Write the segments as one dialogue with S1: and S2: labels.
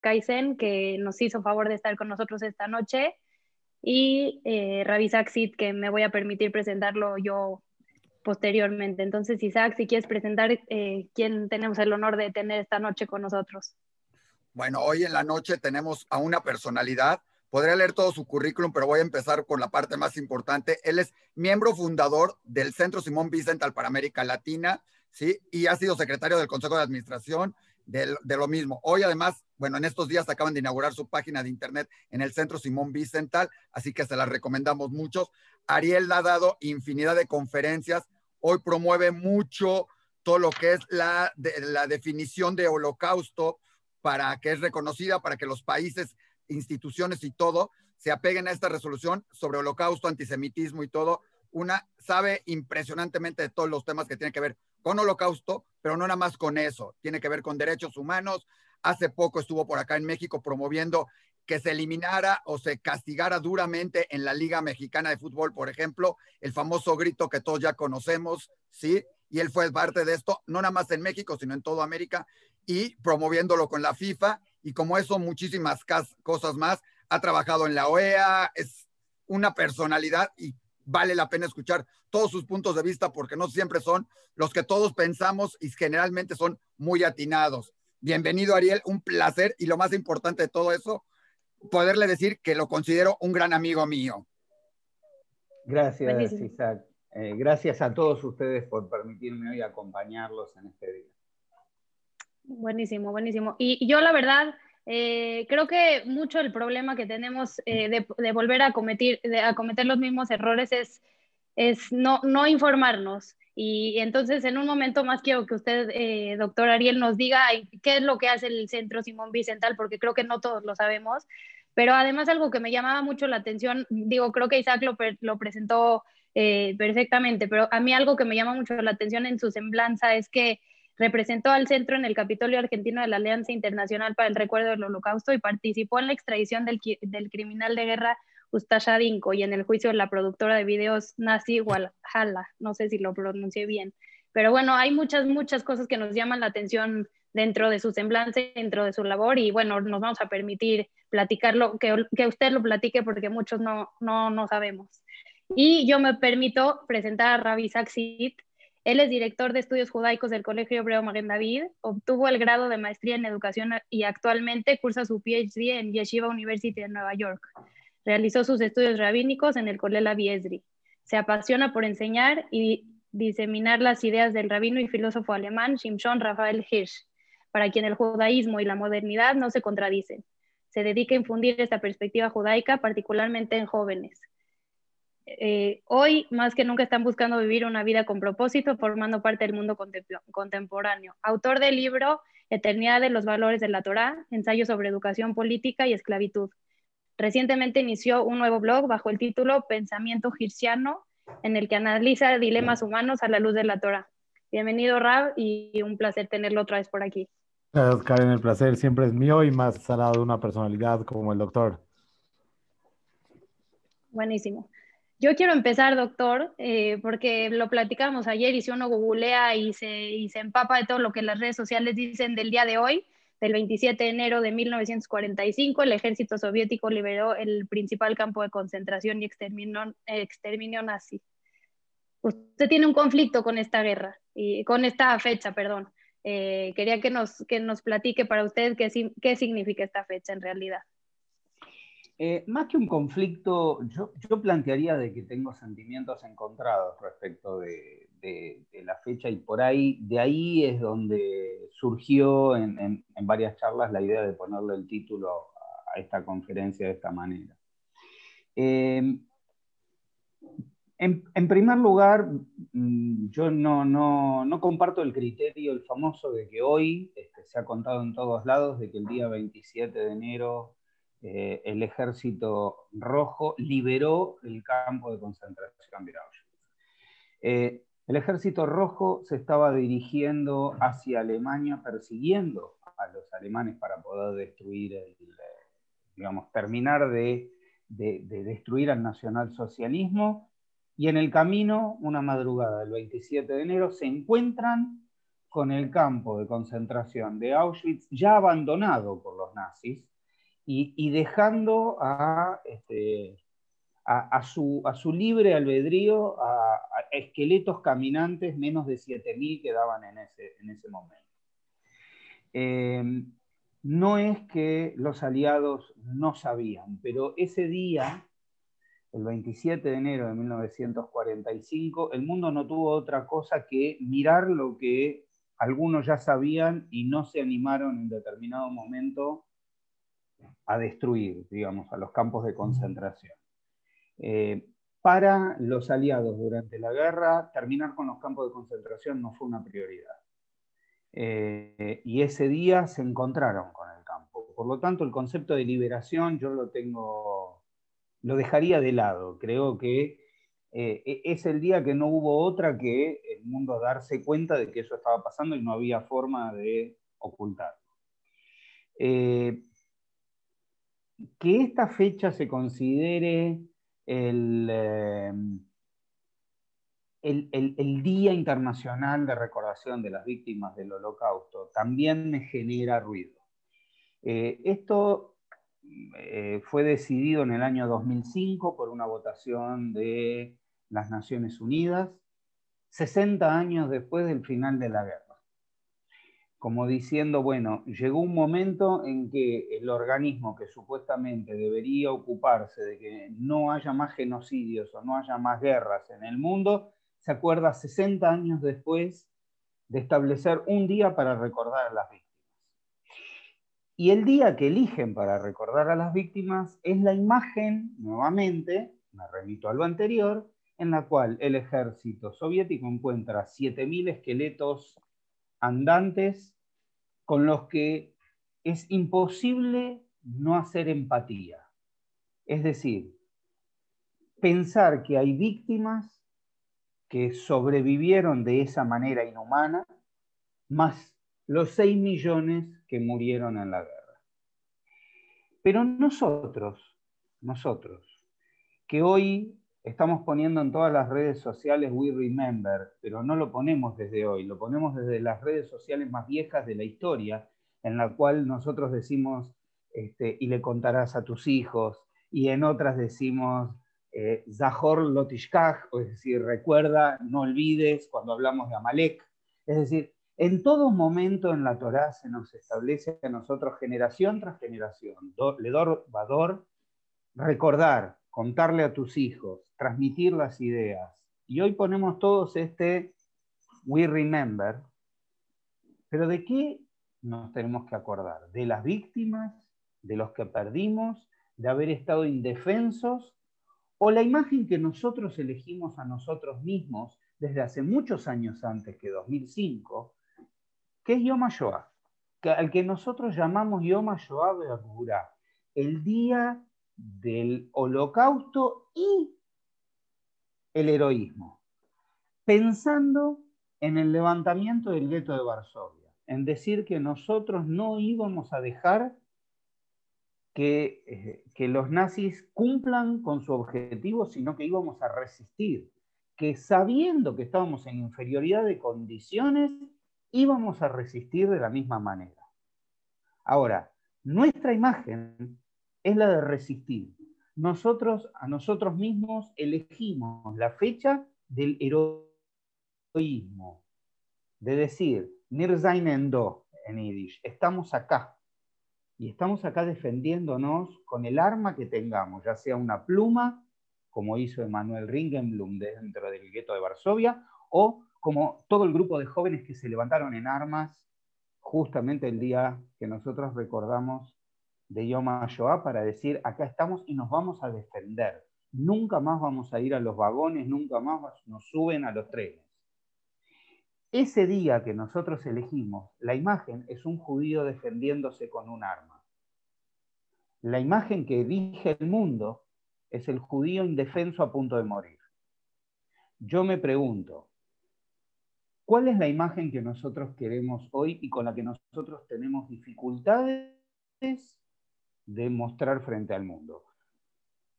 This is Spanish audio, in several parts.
S1: Kaizen, que nos hizo favor de estar con nosotros esta noche, y eh, Ravi que me voy a permitir presentarlo yo posteriormente. Entonces, Isaac, si quieres presentar eh, quién tenemos el honor de tener esta noche con nosotros.
S2: Bueno, hoy en la noche tenemos a una personalidad. Podría leer todo su currículum, pero voy a empezar con la parte más importante. Él es miembro fundador del Centro Simón Vicental para América Latina, ¿sí? Y ha sido secretario del Consejo de Administración de, de, lo mismo. Hoy además, bueno, en estos días acaban de inaugurar su página de internet en el Centro Simón Vicental, así que se la recomendamos muchos. Ariel ha dado infinidad de conferencias hoy promueve mucho todo lo que es la, la definición de holocausto para que es reconocida, para que los países, instituciones y todo se apeguen a esta resolución sobre holocausto, antisemitismo y todo. Una sabe impresionantemente de todos los temas que tienen que ver con holocausto, pero no nada más con eso, tiene que ver con derechos humanos. Hace poco estuvo por acá en México promoviendo que se eliminara o se castigara duramente en la Liga Mexicana de Fútbol, por ejemplo, el famoso grito que todos ya conocemos, ¿sí? Y él fue parte de esto, no nada más en México, sino en toda América, y promoviéndolo con la FIFA, y como eso, muchísimas cosas más. Ha trabajado en la OEA, es una personalidad y vale la pena escuchar todos sus puntos de vista porque no siempre son los que todos pensamos y generalmente son muy atinados. Bienvenido, Ariel, un placer y lo más importante de todo eso, poderle decir que lo considero un gran amigo mío.
S3: Gracias, Isaac. Eh, gracias a todos ustedes por permitirme hoy acompañarlos en este día.
S1: Buenísimo, buenísimo. Y yo la verdad, eh, creo que mucho el problema que tenemos eh, de, volver a cometer, a cometer los mismos errores es, es no, no informarnos. Y entonces, en un momento más quiero que usted, eh, doctor Ariel, nos diga qué es lo que hace el Centro Simón Bicental, porque creo que no todos lo sabemos. Pero además, algo que me llamaba mucho la atención, digo, creo que Isaac lo, lo presentó eh, perfectamente, pero a mí algo que me llama mucho la atención en su semblanza es que representó al centro en el Capitolio Argentino de la Alianza Internacional para el Recuerdo del Holocausto y participó en la extradición del, del criminal de guerra Ustasha Dinko y en el juicio de la productora de videos Nasi Walhalla, no sé si lo pronuncié bien. Pero bueno, hay muchas, muchas cosas que nos llaman la atención dentro de su semblanza, dentro de su labor y bueno, nos vamos a permitir platicarlo, que, que usted lo platique porque muchos no, no, no sabemos. Y yo me permito presentar a Ravi Saxit. Él es director de estudios judaicos del Colegio Hebreo Maguen David, obtuvo el grado de maestría en educación y actualmente cursa su PhD en Yeshiva University de Nueva York. Realizó sus estudios rabínicos en el Colela Biesri. Se apasiona por enseñar y diseminar las ideas del rabino y filósofo alemán Shimshon Raphael Hirsch, para quien el judaísmo y la modernidad no se contradicen. Se dedica a infundir esta perspectiva judaica, particularmente en jóvenes. Eh, hoy, más que nunca, están buscando vivir una vida con propósito, formando parte del mundo contemporáneo. Autor del libro Eternidad de los Valores de la Torá, ensayo sobre educación política y esclavitud. Recientemente inició un nuevo blog bajo el título Pensamiento Girciano, en el que analiza dilemas humanos a la luz de la Torah. Bienvenido, Rab, y un placer tenerlo otra vez por aquí.
S4: Gracias, Karen. El placer siempre es mío y más al lado de una personalidad como el doctor.
S1: Buenísimo. Yo quiero empezar, doctor, eh, porque lo platicamos ayer y si uno googlea y se, y se empapa de todo lo que las redes sociales dicen del día de hoy, del 27 de enero de 1945, el ejército soviético liberó el principal campo de concentración y exterminó, exterminio nazi. Usted tiene un conflicto con esta guerra, y con esta fecha, perdón. Eh, quería que nos, que nos platique para usted qué, qué significa esta fecha en realidad.
S3: Eh, más que un conflicto, yo, plantearía de que tengo sentimientos encontrados respecto de, la fecha y por ahí, de ahí es donde surgió en, varias charlas la idea de ponerle el título a esta conferencia de esta manera. Eh, en, primer lugar, mm, yo no, no, comparto el criterio, el famoso de que hoy este, se ha contado en todos lados de que el día 27 de enero eh, el ejército rojo liberó el campo de concentración de Auschwitz. El ejército rojo se estaba dirigiendo hacia Alemania persiguiendo a los alemanes para poder destruir, el, digamos, terminar de, destruir al nacionalsocialismo. Y en el camino, una madrugada del 27 de enero, se encuentran con el campo de concentración de Auschwitz ya abandonado por los nazis y, dejando a, este, a, su, a, su, libre albedrío a, esqueletos caminantes, menos de 7.000 quedaban en ese, en ese momento. Eh, no es que los aliados no sabían, pero ese día, el 27 de enero de 1945, el mundo no tuvo otra cosa que mirar lo que algunos ya sabían y no se animaron en determinado momento a destruir, digamos, a los campos de concentración. Eh, para los aliados durante la guerra, terminar con los campos de concentración no fue una prioridad. Eh, y ese día se encontraron con el campo. Por lo tanto, el concepto de liberación yo lo tengo, lo dejaría de lado. Creo que eh, e-, es el día que no hubo otra que el mundo darse cuenta de que eso estaba pasando y no había forma de ocultarlo. Eh, que esta fecha se considere el, el, Día Internacional de Recordación de las Víctimas del Holocausto también me genera ruido. Eh, esto eh, fue decidido en el año 2005 por una votación de las Naciones Unidas, 60 años después del final de la guerra. Como diciendo, bueno, llegó un momento en que el organismo que supuestamente debería ocuparse de que no haya más genocidios o no haya más guerras en el mundo, se acuerda 60 años después de establecer un día para recordar a las víctimas. Y el día que eligen para recordar a las víctimas es la imagen, nuevamente, me remito a lo anterior, en la cual el ejército soviético encuentra 7.000 esqueletos andantes con los que es imposible no hacer empatía. Es decir, pensar que hay víctimas que sobrevivieron de esa manera inhumana, más los 6 millones que murieron en la guerra. Pero nosotros, nosotros, que hoy estamos poniendo en todas las redes sociales We Remember, pero no lo ponemos desde hoy, lo ponemos desde las redes sociales más viejas de la historia, en la cual nosotros decimos, este, y le contarás a tus hijos, y en otras decimos, eh, Zahor Lotishkaj, es decir, recuerda, no olvides cuando hablamos de Amalek. Es decir, en todo momento en la Torá se nos establece a nosotros generación tras generación, Ledor Vador, recordar, contarle a tus hijos, transmitir las ideas. Y hoy ponemos todos este We Remember, pero ¿de qué nos tenemos que acordar? ¿De las víctimas? ¿De los que perdimos? ¿De haber estado indefensos? o la imagen que nosotros elegimos a nosotros mismos desde hace muchos años antes que 2005, que es Yom HaShoah, al que nosotros llamamos Yom HaShoah el día del holocausto y el heroísmo, pensando en el levantamiento del gueto de Varsovia, en decir que nosotros no íbamos a dejar eh, que, los nazis cumplan con su objetivo, sino que íbamos a resistir, que sabiendo que estábamos en inferioridad de condiciones, íbamos a resistir de la misma manera. Ahora, nuestra imagen es la de resistir. Nosotros a nosotros mismos elegimos la fecha del heroísmo, de decir, Nir Endo en Yiddish, estamos acá, y estamos acá defendiéndonos con el arma que tengamos, ya sea una pluma, como hizo Emanuel Ringenblum dentro del gueto de Varsovia, o como todo el grupo de jóvenes que se levantaron en armas justamente el día que nosotros recordamos de Yom HaShoah para decir, acá estamos y nos vamos a defender. Nunca más vamos a ir a los vagones, nunca más nos suben a los trenes. Ese día que nosotros elegimos, la imagen es un judío defendiéndose con un arma. La imagen que elige el mundo es el judío indefenso a punto de morir. Yo me pregunto, ¿cuál es la imagen que nosotros queremos hoy y con la que nosotros tenemos dificultades de mostrar frente al mundo?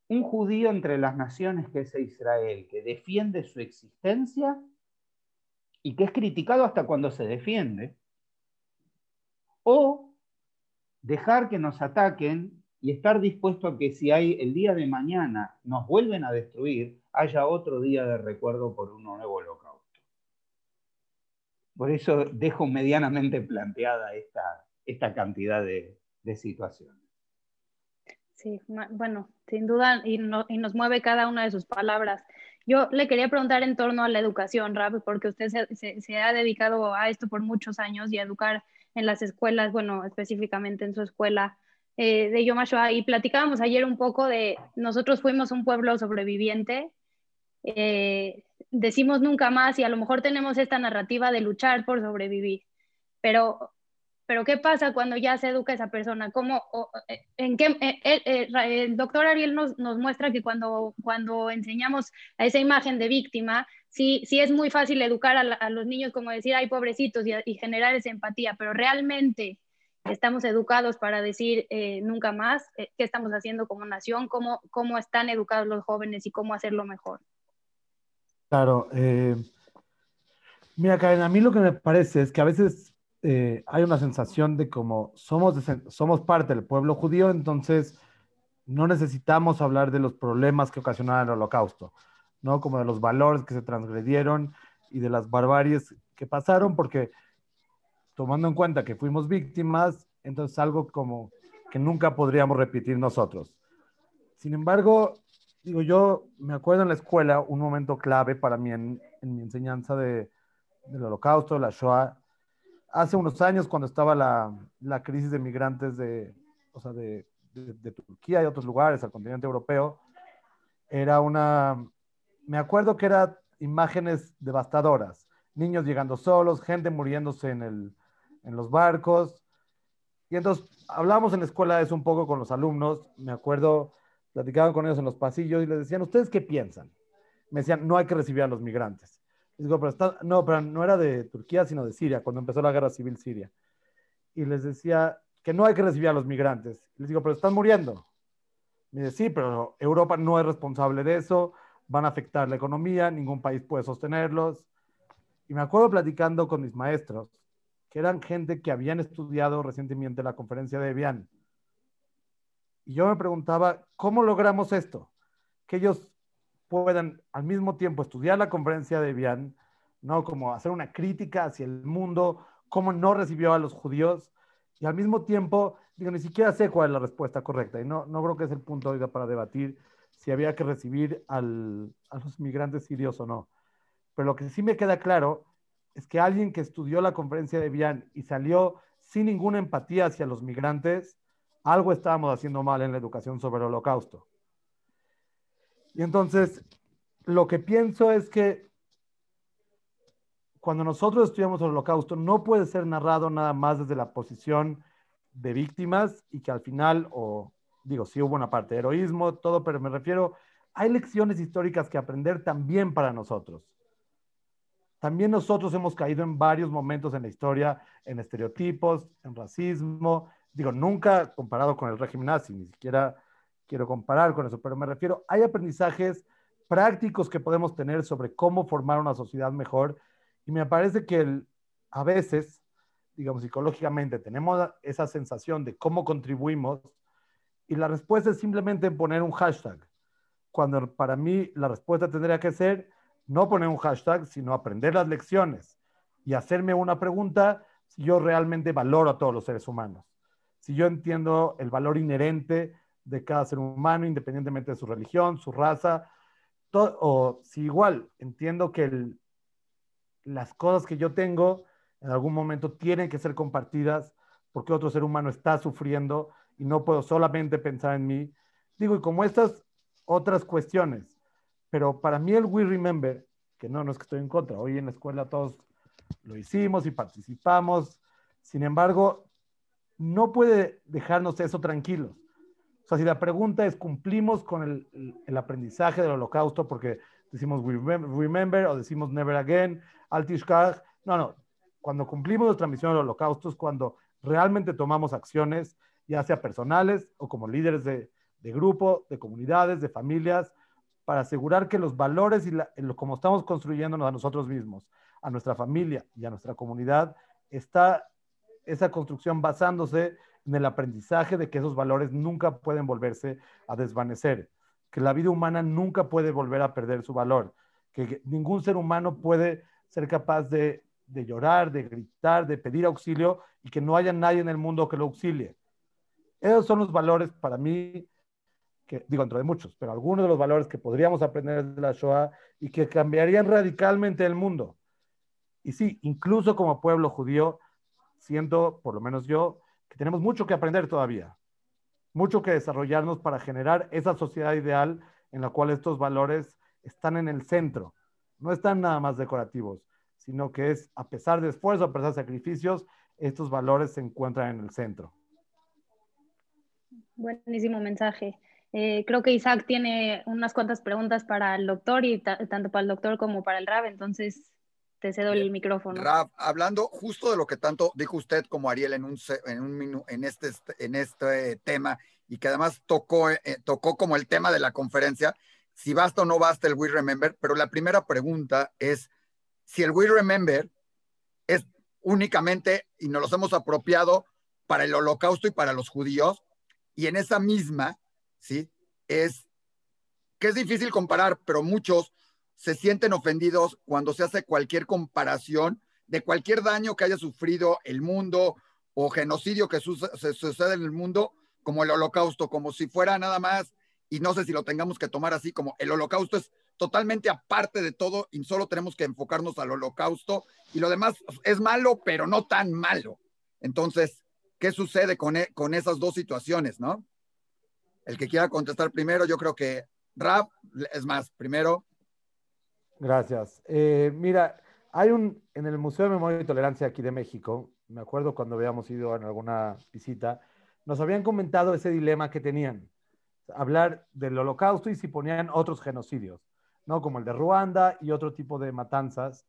S3: Un judío entre las naciones que es Israel, que defiende su existencia y que es criticado hasta cuando se defiende, o dejar que nos ataquen y estar dispuesto a que si hay el día de mañana nos vuelven a destruir, haya otro día de recuerdo por un nuevo holocausto. Por eso dejo medianamente planteada esta, esta cantidad de, situaciones.
S1: Sí, bueno, sin duda, y, nos mueve cada una de sus palabras. Yo le quería preguntar en torno a la educación, Rap, porque usted se, ha dedicado a esto por muchos años y a educar en las escuelas, bueno, específicamente en su escuela eh, de Yom y platicábamos ayer un poco de, nosotros fuimos un pueblo sobreviviente, eh, decimos nunca más y a lo mejor tenemos esta narrativa de luchar por sobrevivir, pero, pero ¿qué pasa cuando ya se educa esa persona? ¿Cómo, eh, en qué, el, doctor Ariel nos, nos, muestra que cuando, cuando enseñamos a esa imagen de víctima, sí, sí es muy fácil educar a, los niños como decir, ay, pobrecitos, y, generar esa empatía, pero realmente estamos educados para decir eh, nunca más eh, qué estamos haciendo como nación, cómo, cómo están educados los jóvenes y cómo hacerlo mejor.
S4: Claro. Eh, mira, Karen, a mí lo que me parece es que a veces hay una sensación de como somos, somos parte del pueblo judío, entonces no necesitamos hablar de los problemas que ocasionaron el holocausto. ¿no? Como de los valores que se transgredieron y de las barbaries que pasaron, porque tomando en cuenta que fuimos víctimas, entonces algo como que nunca podríamos repetir nosotros. Sin embargo, digo, yo me acuerdo en la escuela un momento clave para mí en, mi enseñanza de, del holocausto, la Shoah, hace unos años cuando estaba la, crisis de migrantes de, Turquía y otros lugares, al continente europeo, era una, me acuerdo que eran imágenes devastadoras, niños llegando solos, gente muriéndose en, en los barcos. Y entonces hablamos en la escuela de eso un poco con los alumnos, me acuerdo, platicaban con ellos en los pasillos y les decían, ¿ustedes qué piensan? Me decían, no hay que recibir a los migrantes. Pero está, no, pero no era de Turquía, sino de Siria, cuando empezó la guerra civil siria. Y les decía que no hay que recibir a los migrantes. Les digo, pero están muriendo. Me dice, sí, pero Europa no es responsable de eso, van a afectar la economía, ningún país puede sostenerlos. Y me acuerdo platicando con mis maestros, que eran gente que habían estudiado recientemente la conferencia de Evian. Y yo me preguntaba, ¿cómo logramos esto? Que ellos puedan al mismo tiempo estudiar la conferencia de Evian, ¿no? Como hacer una crítica hacia el mundo, cómo no recibió a los judíos, y al mismo tiempo, digo, ni siquiera sé cuál es la respuesta correcta, y no, no creo que es el punto hoy para debatir si había que recibir a los migrantes sirios o no. Pero lo que sí me queda claro es que alguien que estudió la conferencia de Vian y salió sin ninguna empatía hacia los migrantes, algo estábamos haciendo mal en la educación sobre el holocausto. Y entonces, lo que pienso es que cuando nosotros estudiamos el holocausto, no puede ser narrado nada más desde la posición de víctimas y que al final, o digo, sí hubo una parte de heroísmo, todo, pero me refiero, hay lecciones históricas que aprender también para nosotros. También nosotros hemos caído en varios momentos en la historia, en estereotipos, en racismo. Digo, nunca comparado con el régimen nazi, ni siquiera quiero comparar con eso, pero me refiero, hay aprendizajes prácticos que podemos tener sobre cómo formar una sociedad mejor. Y me parece que a veces, digamos, psicológicamente tenemos esa sensación de cómo contribuimos y la respuesta es simplemente poner un hashtag. Cuando para mí la respuesta tendría que ser no poner un hashtag, sino aprender las lecciones y hacerme una pregunta si yo realmente valoro a todos los seres humanos. Si yo entiendo el valor inherente de cada ser humano, independientemente de su religión, su raza, o si igual entiendo que las cosas que yo tengo en algún momento tienen que ser compartidas porque otro ser humano está sufriendo y no puedo solamente pensar en mí. Digo, y como estas otras cuestiones, pero para mí el We Remember, que no, no es que estoy en contra, hoy en la escuela todos lo hicimos y participamos, sin embargo, no puede dejarnos eso tranquilos. Sea, si la pregunta es, ¿cumplimos con el, el aprendizaje del holocausto? Porque decimos we remember, o decimos never again, altishkach. No, no. Cuando cumplimos nuestra misión del holocausto es cuando realmente tomamos acciones ya sea personales o como líderes de, grupo, de comunidades, de familias, para asegurar que los valores y lo, como estamos construyéndonos a nosotros mismos, a nuestra familia y a nuestra comunidad, está esa construcción basándose en el aprendizaje de que esos valores nunca pueden volverse a desvanecer, que la vida humana nunca puede volver a perder su valor, que ningún ser humano puede ser capaz de, de llorar, de gritar, de pedir auxilio y que no haya nadie en el mundo que lo auxilie. Esos son los valores para mí, que digo, dentro de muchos, pero algunos de los valores que podríamos aprender de la Shoah y que cambiarían radicalmente el mundo. Y sí, incluso como pueblo judío, siento, por lo menos yo, que tenemos mucho que aprender todavía, mucho que desarrollarnos para generar esa sociedad ideal en la cual estos valores están en el centro, no están nada más decorativos, sino que es, a pesar de esfuerzo, a pesar de sacrificios, estos valores se encuentran en el centro.
S1: Buenísimo mensaje. Eh, creo que Isaac tiene unas cuantas preguntas para el doctor y tanto para el doctor como para el RAB, entonces te cedo el micrófono.
S2: Hablando justo de lo que tanto dijo usted como Ariel en, un, en, un, en, este, en este tema y que además tocó, eh, tocó como el tema de la conferencia, si basta o no basta el We Remember, pero la primera pregunta es si el We Remember es únicamente, y nos los hemos apropiado para el holocausto y para los judíos, y en esa misma, ¿sí? Es que es difícil comparar, pero muchos se sienten ofendidos cuando se hace cualquier comparación de cualquier daño que haya sufrido el mundo o genocidio que sucede en el mundo, como el holocausto, como si fuera nada más, y no sé si lo tengamos que tomar así, como el holocausto es totalmente aparte de todo y solo tenemos que enfocarnos al holocausto y lo demás es malo, pero no tan malo. Entonces, ¿qué sucede con, e, con esas dos situaciones, no? El que quiera contestar primero, yo creo que Rap, es más, primero,
S4: Gracias. Eh, mira, hay un, en el Museo de Memoria y Tolerancia aquí de México, me acuerdo cuando habíamos ido en alguna visita, nos habían comentado ese dilema que tenían, hablar del holocausto y si ponían otros genocidios, ¿no? Como el de Ruanda y otro tipo de matanzas.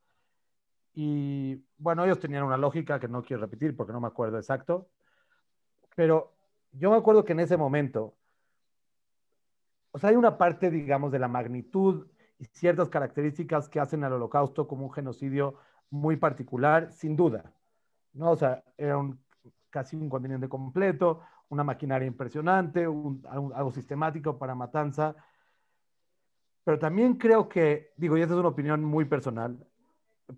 S4: Y bueno, ellos tenían una lógica que no quiero repetir porque no me acuerdo exacto, pero yo me acuerdo que en ese momento, o sea, hay una parte, digamos, de la magnitud y ciertas características que hacen al holocausto como un genocidio muy particular, sin duda. ¿no? O sea, era un, casi un continente completo, una maquinaria impresionante, algo sistemático para matanza. Pero también creo que, digo, y esta es una opinión muy personal,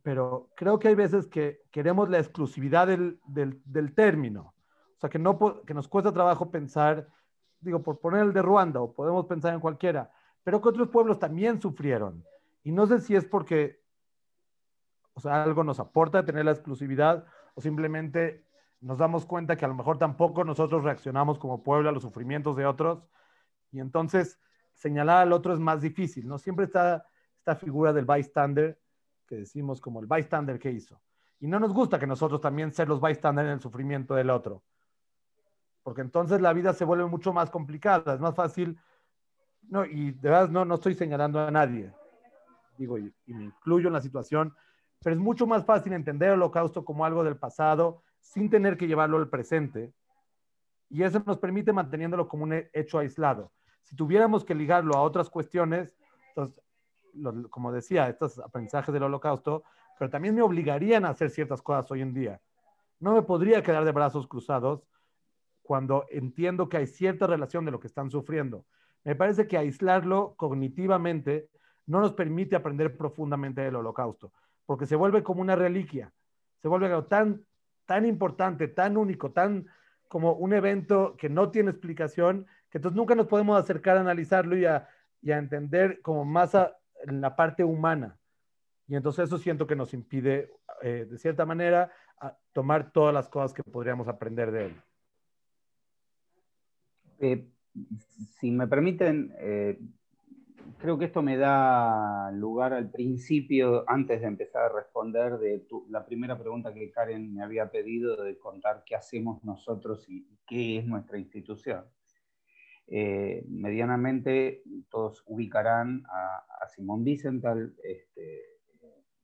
S4: pero creo que hay veces que queremos la exclusividad del, del, del término. O sea, que, no, que nos cuesta trabajo pensar, digo, por poner el de Ruanda, o podemos pensar en cualquiera, pero que otros pueblos también sufrieron. Y no sé si es porque, algo nos aporta tener la exclusividad o simplemente nos damos cuenta que a lo mejor tampoco nosotros reaccionamos como pueblo a los sufrimientos de otros. Y entonces señalar al otro es más difícil, ¿no? Siempre está esta figura del bystander, que decimos como el bystander que hizo. Y no nos gusta que nosotros también ser los bystander en el sufrimiento del otro. Porque entonces la vida se vuelve mucho más complicada. Es más fácil no, y de verdad no, no estoy señalando a nadie, digo, y, me incluyo en la situación, pero es mucho más fácil entender el holocausto como algo del pasado sin tener que llevarlo al presente. Y eso nos permite manteniéndolo como un hecho aislado. Si tuviéramos que ligarlo a otras cuestiones, entonces, como decía, estos aprendizajes del holocausto, pero también me obligarían a hacer ciertas cosas hoy en día. No me podría quedar de brazos cruzados cuando entiendo que hay cierta relación de lo que están sufriendo me parece que aislarlo cognitivamente no nos permite aprender profundamente del holocausto, porque se vuelve como una reliquia, se vuelve tan, tan importante, tan único, tan como un evento que no tiene explicación, que entonces nunca nos podemos acercar a analizarlo y a, entender como más en la parte humana. Y entonces eso siento que nos impide, eh, de cierta manera, tomar todas las cosas que podríamos aprender de él.
S3: Eh, si me permiten, eh, creo que esto me da lugar al principio, antes de empezar a responder de la primera pregunta que Karen me había pedido de contar qué hacemos nosotros y qué es nuestra institución. Eh, medianamente todos ubicarán a, Simón Wiesenthal, este,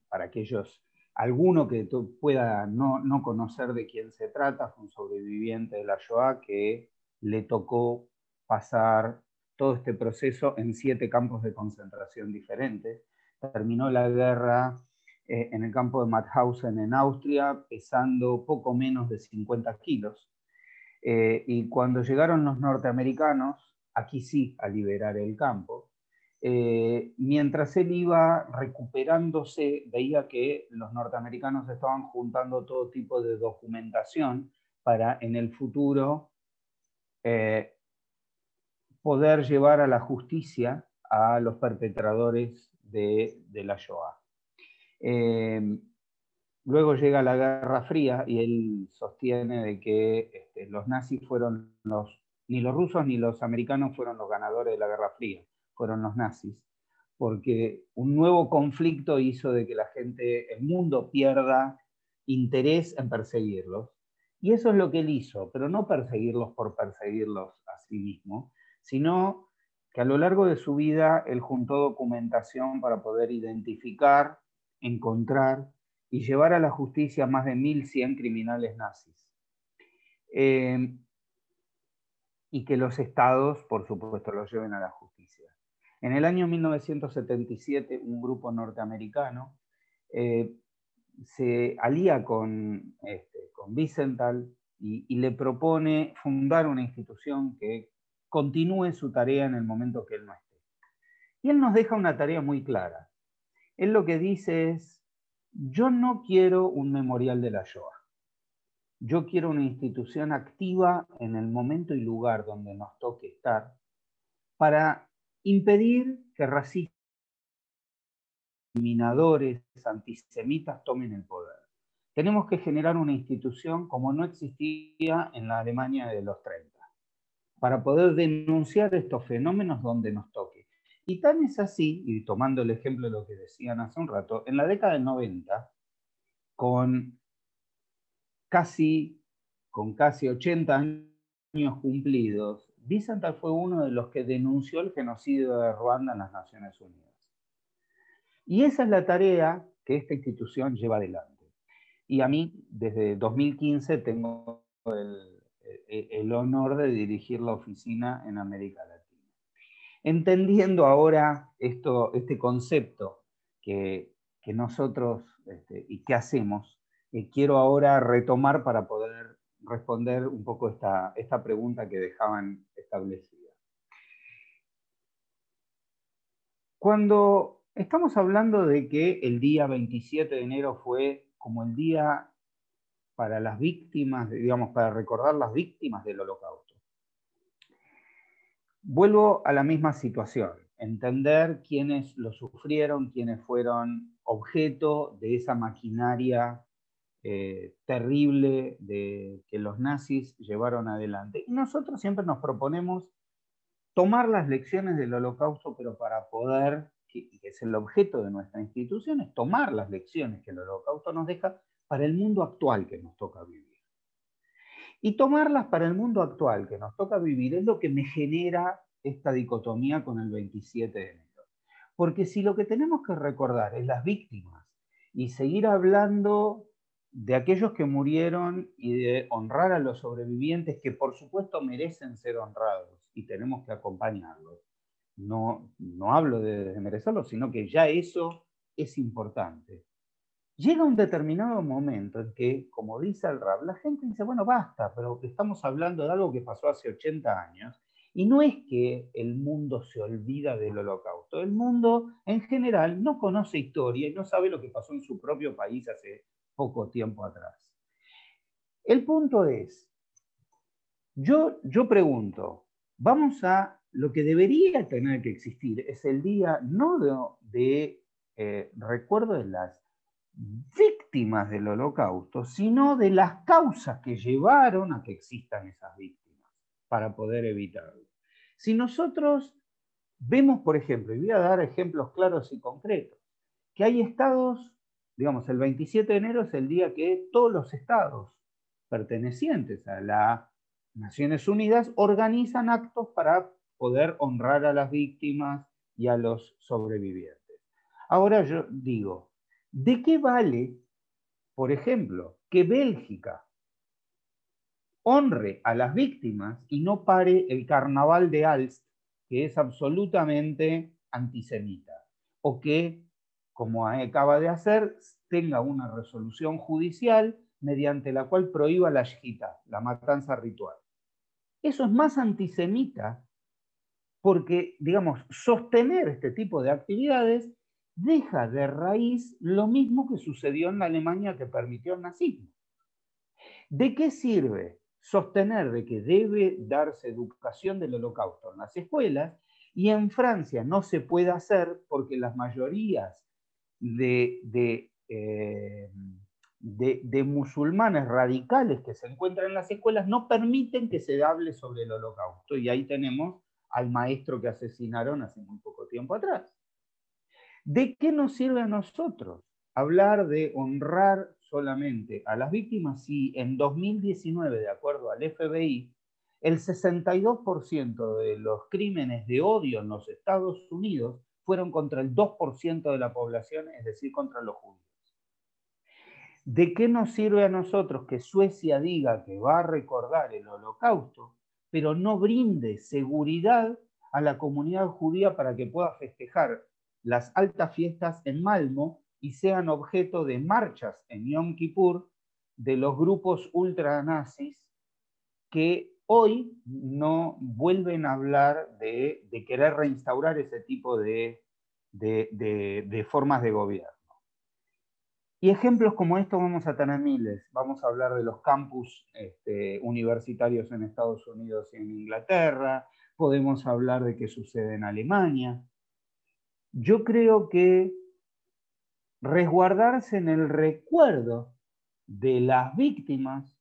S3: para aquellos, alguno que pueda no, no conocer de quién se trata, fue un sobreviviente de la Shoah que le tocó pasar todo este proceso en siete campos de concentración diferentes. Terminó la guerra eh, en el campo de Mauthausen en Austria, pesando poco menos de 50 kilos. Eh, y cuando llegaron los norteamericanos, aquí sí, a liberar el campo, eh, mientras él iba recuperándose, veía que los norteamericanos estaban juntando todo tipo de documentación para en el futuro eh, poder llevar a la justicia a los perpetradores de, la Shoah. Eh, luego llega la Guerra Fría y él sostiene de que este, los nazis fueron los, ni los rusos ni los americanos fueron los ganadores de la Guerra Fría fueron los nazis, porque un nuevo conflicto hizo de que la gente, el mundo pierda interés en perseguirlos. Y eso es lo que él hizo, pero no perseguirlos por perseguirlos a sí mismo, sino que a lo largo de su vida él juntó documentación para poder identificar, encontrar y llevar a la justicia más de 1.100 criminales nazis. Eh, y que los estados, por supuesto, los lleven a la justicia. En el año 1977, un grupo norteamericano eh, se alía con, este, con y, le propone fundar una institución que continúe su tarea en el momento que él no esté. Y él nos deja una tarea muy clara. Él lo que dice es, yo no quiero un memorial de la Shoah. Yo quiero una institución activa en el momento y lugar donde nos toque estar para impedir que racistas, discriminadores, antisemitas tomen el poder. Tenemos que generar una institución como no existía en la Alemania de los 30, para poder denunciar estos fenómenos donde nos toque. Y tan es así, y tomando el ejemplo de lo que decían hace un rato, en la década del 90, con casi, con casi 80 años cumplidos, Wiesenthal fue uno de los que denunció el genocidio de Ruanda en las Naciones Unidas. Y esa es la tarea que esta institución lleva adelante. Y a mí, desde 2015, tengo el, honor de dirigir la oficina en América Latina. Entendiendo ahora esto, este concepto que, nosotros este, y que hacemos, eh, quiero ahora retomar para poder responder un poco esta, esta pregunta que dejaban establecida. Cuando estamos hablando de que el día 27 de enero fue como el día para las víctimas, digamos, para recordar las víctimas del holocausto, vuelvo a la misma situación, entender quiénes lo sufrieron, quiénes fueron objeto de esa maquinaria eh, terrible que los nazis llevaron adelante. Y nosotros siempre nos proponemos tomar las lecciones del holocausto, pero para poder, que, que es el objeto de nuestra institución, es tomar las lecciones que el holocausto nos deja para el mundo actual que nos toca vivir. Y tomarlas para el mundo actual que nos toca vivir es lo que me genera esta dicotomía con el 27 de enero. Porque si lo que tenemos que recordar es las víctimas y seguir hablando de aquellos que murieron y de honrar a los sobrevivientes que por supuesto merecen ser honrados y tenemos que acompañarlos. No, no hablo de merecerlos, sino que ya eso es importante. Llega un determinado momento en que, como dice el Rab, la gente dice, bueno, basta, pero estamos hablando de algo que pasó hace 80 años, y no es que el mundo se olvida del holocausto, el mundo en general no conoce historia y no sabe lo que pasó en su propio país hace poco tiempo atrás. El punto es, yo, yo pregunto, vamos a lo que debería tener que existir, es el día no de, eh, recuerdo de las víctimas del holocausto, sino de las causas que llevaron a que existan esas víctimas para poder evitarlo. Si nosotros vemos, por ejemplo, y voy a dar ejemplos claros y concretos, que hay estados digamos, el 27 de enero es el día que todos los estados pertenecientes a las Naciones Unidas organizan actos para poder honrar a las víctimas y a los sobrevivientes. Ahora yo digo, ¿de qué vale, por ejemplo, que Bélgica honre a las víctimas y no pare el carnaval de Alst, que es absolutamente antisemita, o que como acaba de hacer, tenga una resolución judicial mediante la cual prohíba la shita, la matanza ritual. Eso es más antisemita porque, digamos, sostener este tipo de actividades deja de raíz lo mismo que sucedió en la Alemania que permitió el nazismo. ¿De qué sirve sostener de que debe darse educación del holocausto en las escuelas y en Francia no se puede hacer porque las mayorías de, de, eh, de, musulmanes radicales que se encuentran en las escuelas no permiten que se hable sobre el holocausto. Y ahí tenemos al maestro que asesinaron hace muy poco tiempo atrás. ¿De qué nos sirve a nosotros hablar de honrar solamente a las víctimas si en 2019, de acuerdo al FBI, el 62% de los crímenes de odio en los Estados Unidos fueron contra el 2% de la población, es decir, contra los judíos. ¿De qué nos sirve a nosotros que Suecia diga que va a recordar el holocausto, pero no brinde seguridad a la comunidad judía para que pueda festejar las altas fiestas en Malmo y sean objeto de marchas en Yom Kippur de los grupos ultranazis que hoy no vuelven a hablar de, querer reinstaurar ese tipo de, formas de gobierno. Y ejemplos como estos vamos a tener miles. Vamos a hablar de los campus este, universitarios en Estados Unidos y en Inglaterra. Podemos hablar de qué sucede en Alemania. Yo creo que resguardarse en el recuerdo de las víctimas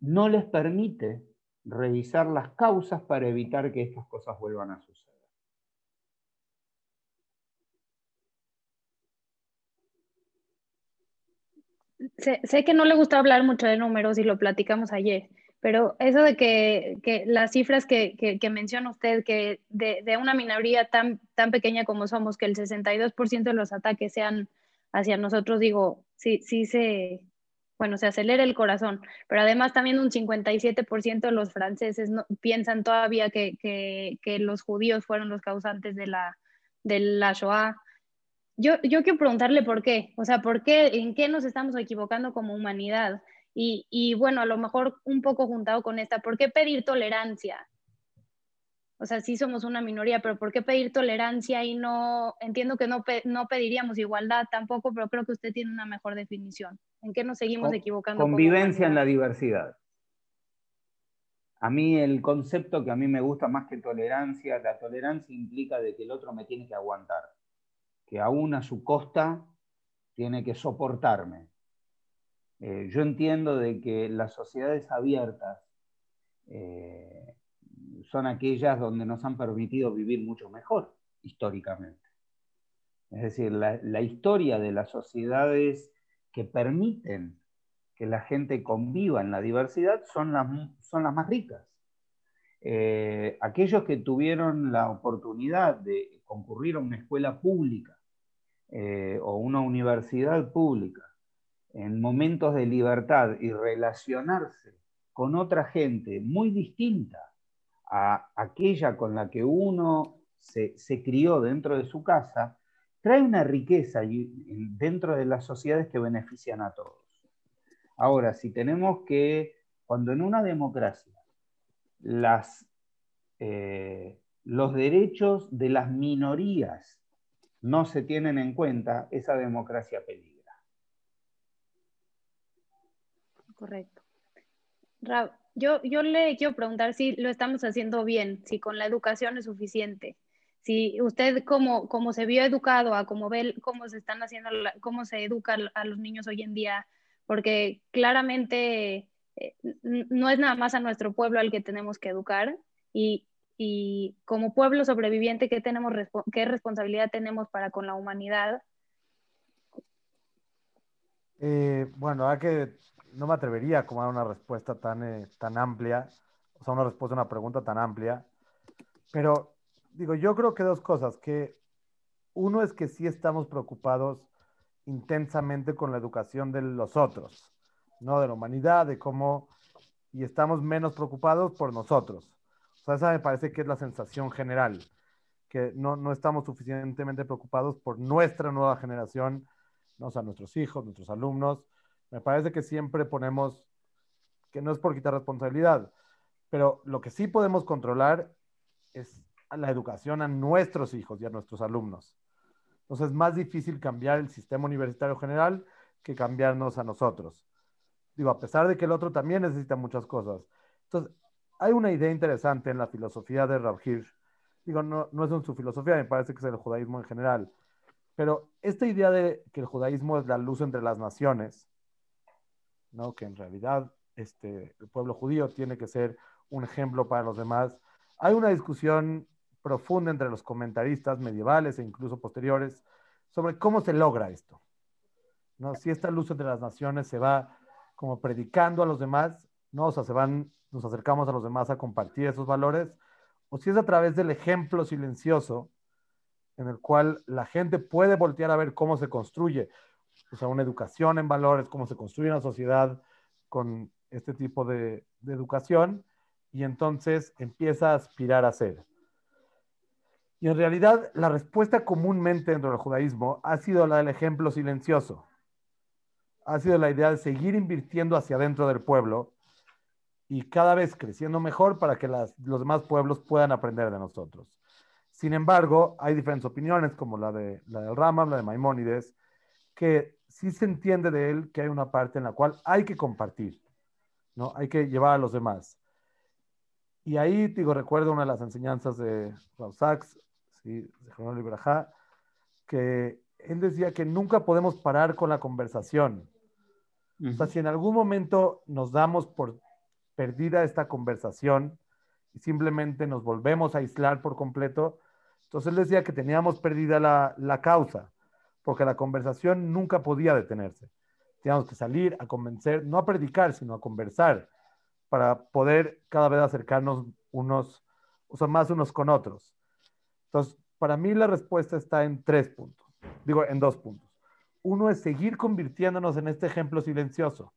S3: no les permite revisar las causas para evitar que estas cosas vuelvan a suceder.
S1: Sé, que no le gusta hablar mucho de números y lo platicamos ayer, pero eso de que, las cifras que, menciona usted, que de, una minoría tan, pequeña como somos, que el 62% de los ataques sean hacia nosotros, digo, sí, sí se, bueno, se acelera el corazón, pero además también un 57% de los franceses no, piensan todavía que, los judíos fueron los causantes de la, de la Shoah. Yo, yo quiero preguntarle por qué, o sea, ¿por qué, en qué nos estamos equivocando como humanidad? Y, y bueno, a lo mejor un poco juntado con esta, ¿por qué pedir tolerancia? O sea, sí somos una minoría, pero ¿por qué pedir tolerancia y no, entiendo que no, no pediríamos igualdad tampoco, pero creo que usted tiene una mejor definición. ¿En qué nos seguimos equivocando?
S3: Convivencia en la diversidad. A mí el concepto que a mí me gusta más que tolerancia, la tolerancia implica de que el otro me tiene que aguantar, que aún a su costa tiene que soportarme. Eh, yo entiendo de que las sociedades abiertas eh, son aquellas donde nos han permitido vivir mucho mejor históricamente. Es decir, la, historia de las sociedades que permiten que la gente conviva en la diversidad son las, son las más ricas. Eh, aquellos que tuvieron la oportunidad de concurrir a una escuela pública o una universidad pública en momentos de libertad y relacionarse con otra gente muy distinta a aquella con la que uno se, crió dentro de su casa, trae una riqueza dentro de las sociedades que benefician a todos. Ahora, si tenemos que, cuando en una democracia las, eh, los derechos de las minorías no se tienen en cuenta, esa democracia peligra.
S1: Correcto. Yo, yo le quiero preguntar si lo estamos haciendo bien, si con la educación es suficiente. Si usted como, se vio educado a cómo ve cómo se están haciendo, cómo se educa a los niños hoy en día, porque claramente eh, no es nada más a nuestro pueblo al que tenemos que educar y, y como pueblo sobreviviente, ¿qué, tenemos, ¿qué responsabilidad tenemos para con la humanidad?
S4: Eh, bueno, hay que no me atrevería a dar una respuesta tan, eh, tan amplia, o sea, una respuesta a una pregunta tan amplia, pero digo, yo creo que dos cosas, que uno es que sí estamos preocupados intensamente con la educación de los otros, no de la humanidad, de cómo, y estamos menos preocupados por nosotros. O sea, esa me parece que es la sensación general, que no, no estamos suficientemente preocupados por nuestra nueva generación, ¿no? o sea, nuestros hijos, nuestros alumnos, me parece que siempre ponemos, que no es por quitar responsabilidad, Pero lo que sí podemos controlar es la educación a nuestros hijos y a nuestros alumnos. Entonces es más difícil cambiar el sistema universitario general que cambiarnos a nosotros. Digo, a pesar de que el otro también necesita muchas cosas. Entonces, hay una idea interesante en la filosofía de Rav Hirsch. Digo, no, no es en su filosofía, me parece que es el judaísmo en general. Pero esta idea de que el judaísmo es la luz entre las naciones, ¿no? que en realidad este, el pueblo judío tiene que ser un ejemplo para los demás. Hay una discusión profunda entre los comentaristas medievales e incluso posteriores sobre cómo se logra esto. ¿no? Si esta luz entre las naciones se va como predicando a los demás, ¿no? O sea, se van, nos acercamos a los demás a compartir esos valores, o si es a través del ejemplo silencioso en el cual la gente puede voltear a ver cómo se construye, o sea, una educación en valores, cómo se construye una sociedad con este tipo de, educación, y entonces empieza a aspirar a ser. Y en realidad la respuesta comúnmente dentro del judaísmo ha sido la del ejemplo silencioso ha sido la idea de seguir invirtiendo hacia adentro del pueblo y cada vez creciendo mejor para que los demás pueblos puedan aprender de nosotros. Sin embargo, hay diferentes opiniones, como la, de, la del Rama, la de Maimónides, que sí se entiende de él que hay una parte en la cual hay que compartir, ¿no? Hay que llevar a los demás. Y ahí, digo, recuerdo una de las enseñanzas de Rav Sachs, ¿sí? de Jerónimo Librajá, que él decía que nunca podemos parar con la conversación, o sea, si en algún momento nos damos por perdida esta conversación y simplemente nos volvemos a aislar por completo, entonces él decía que teníamos perdida la, la causa, porque la conversación nunca podía detenerse. Teníamos que salir a convencer, no a predicar, sino a conversar, para poder cada vez acercarnos unos, o más unos con otros. Entonces, para mí la respuesta está en tres puntos, digo, en dos puntos uno es seguir convirtiéndonos en este ejemplo silencioso.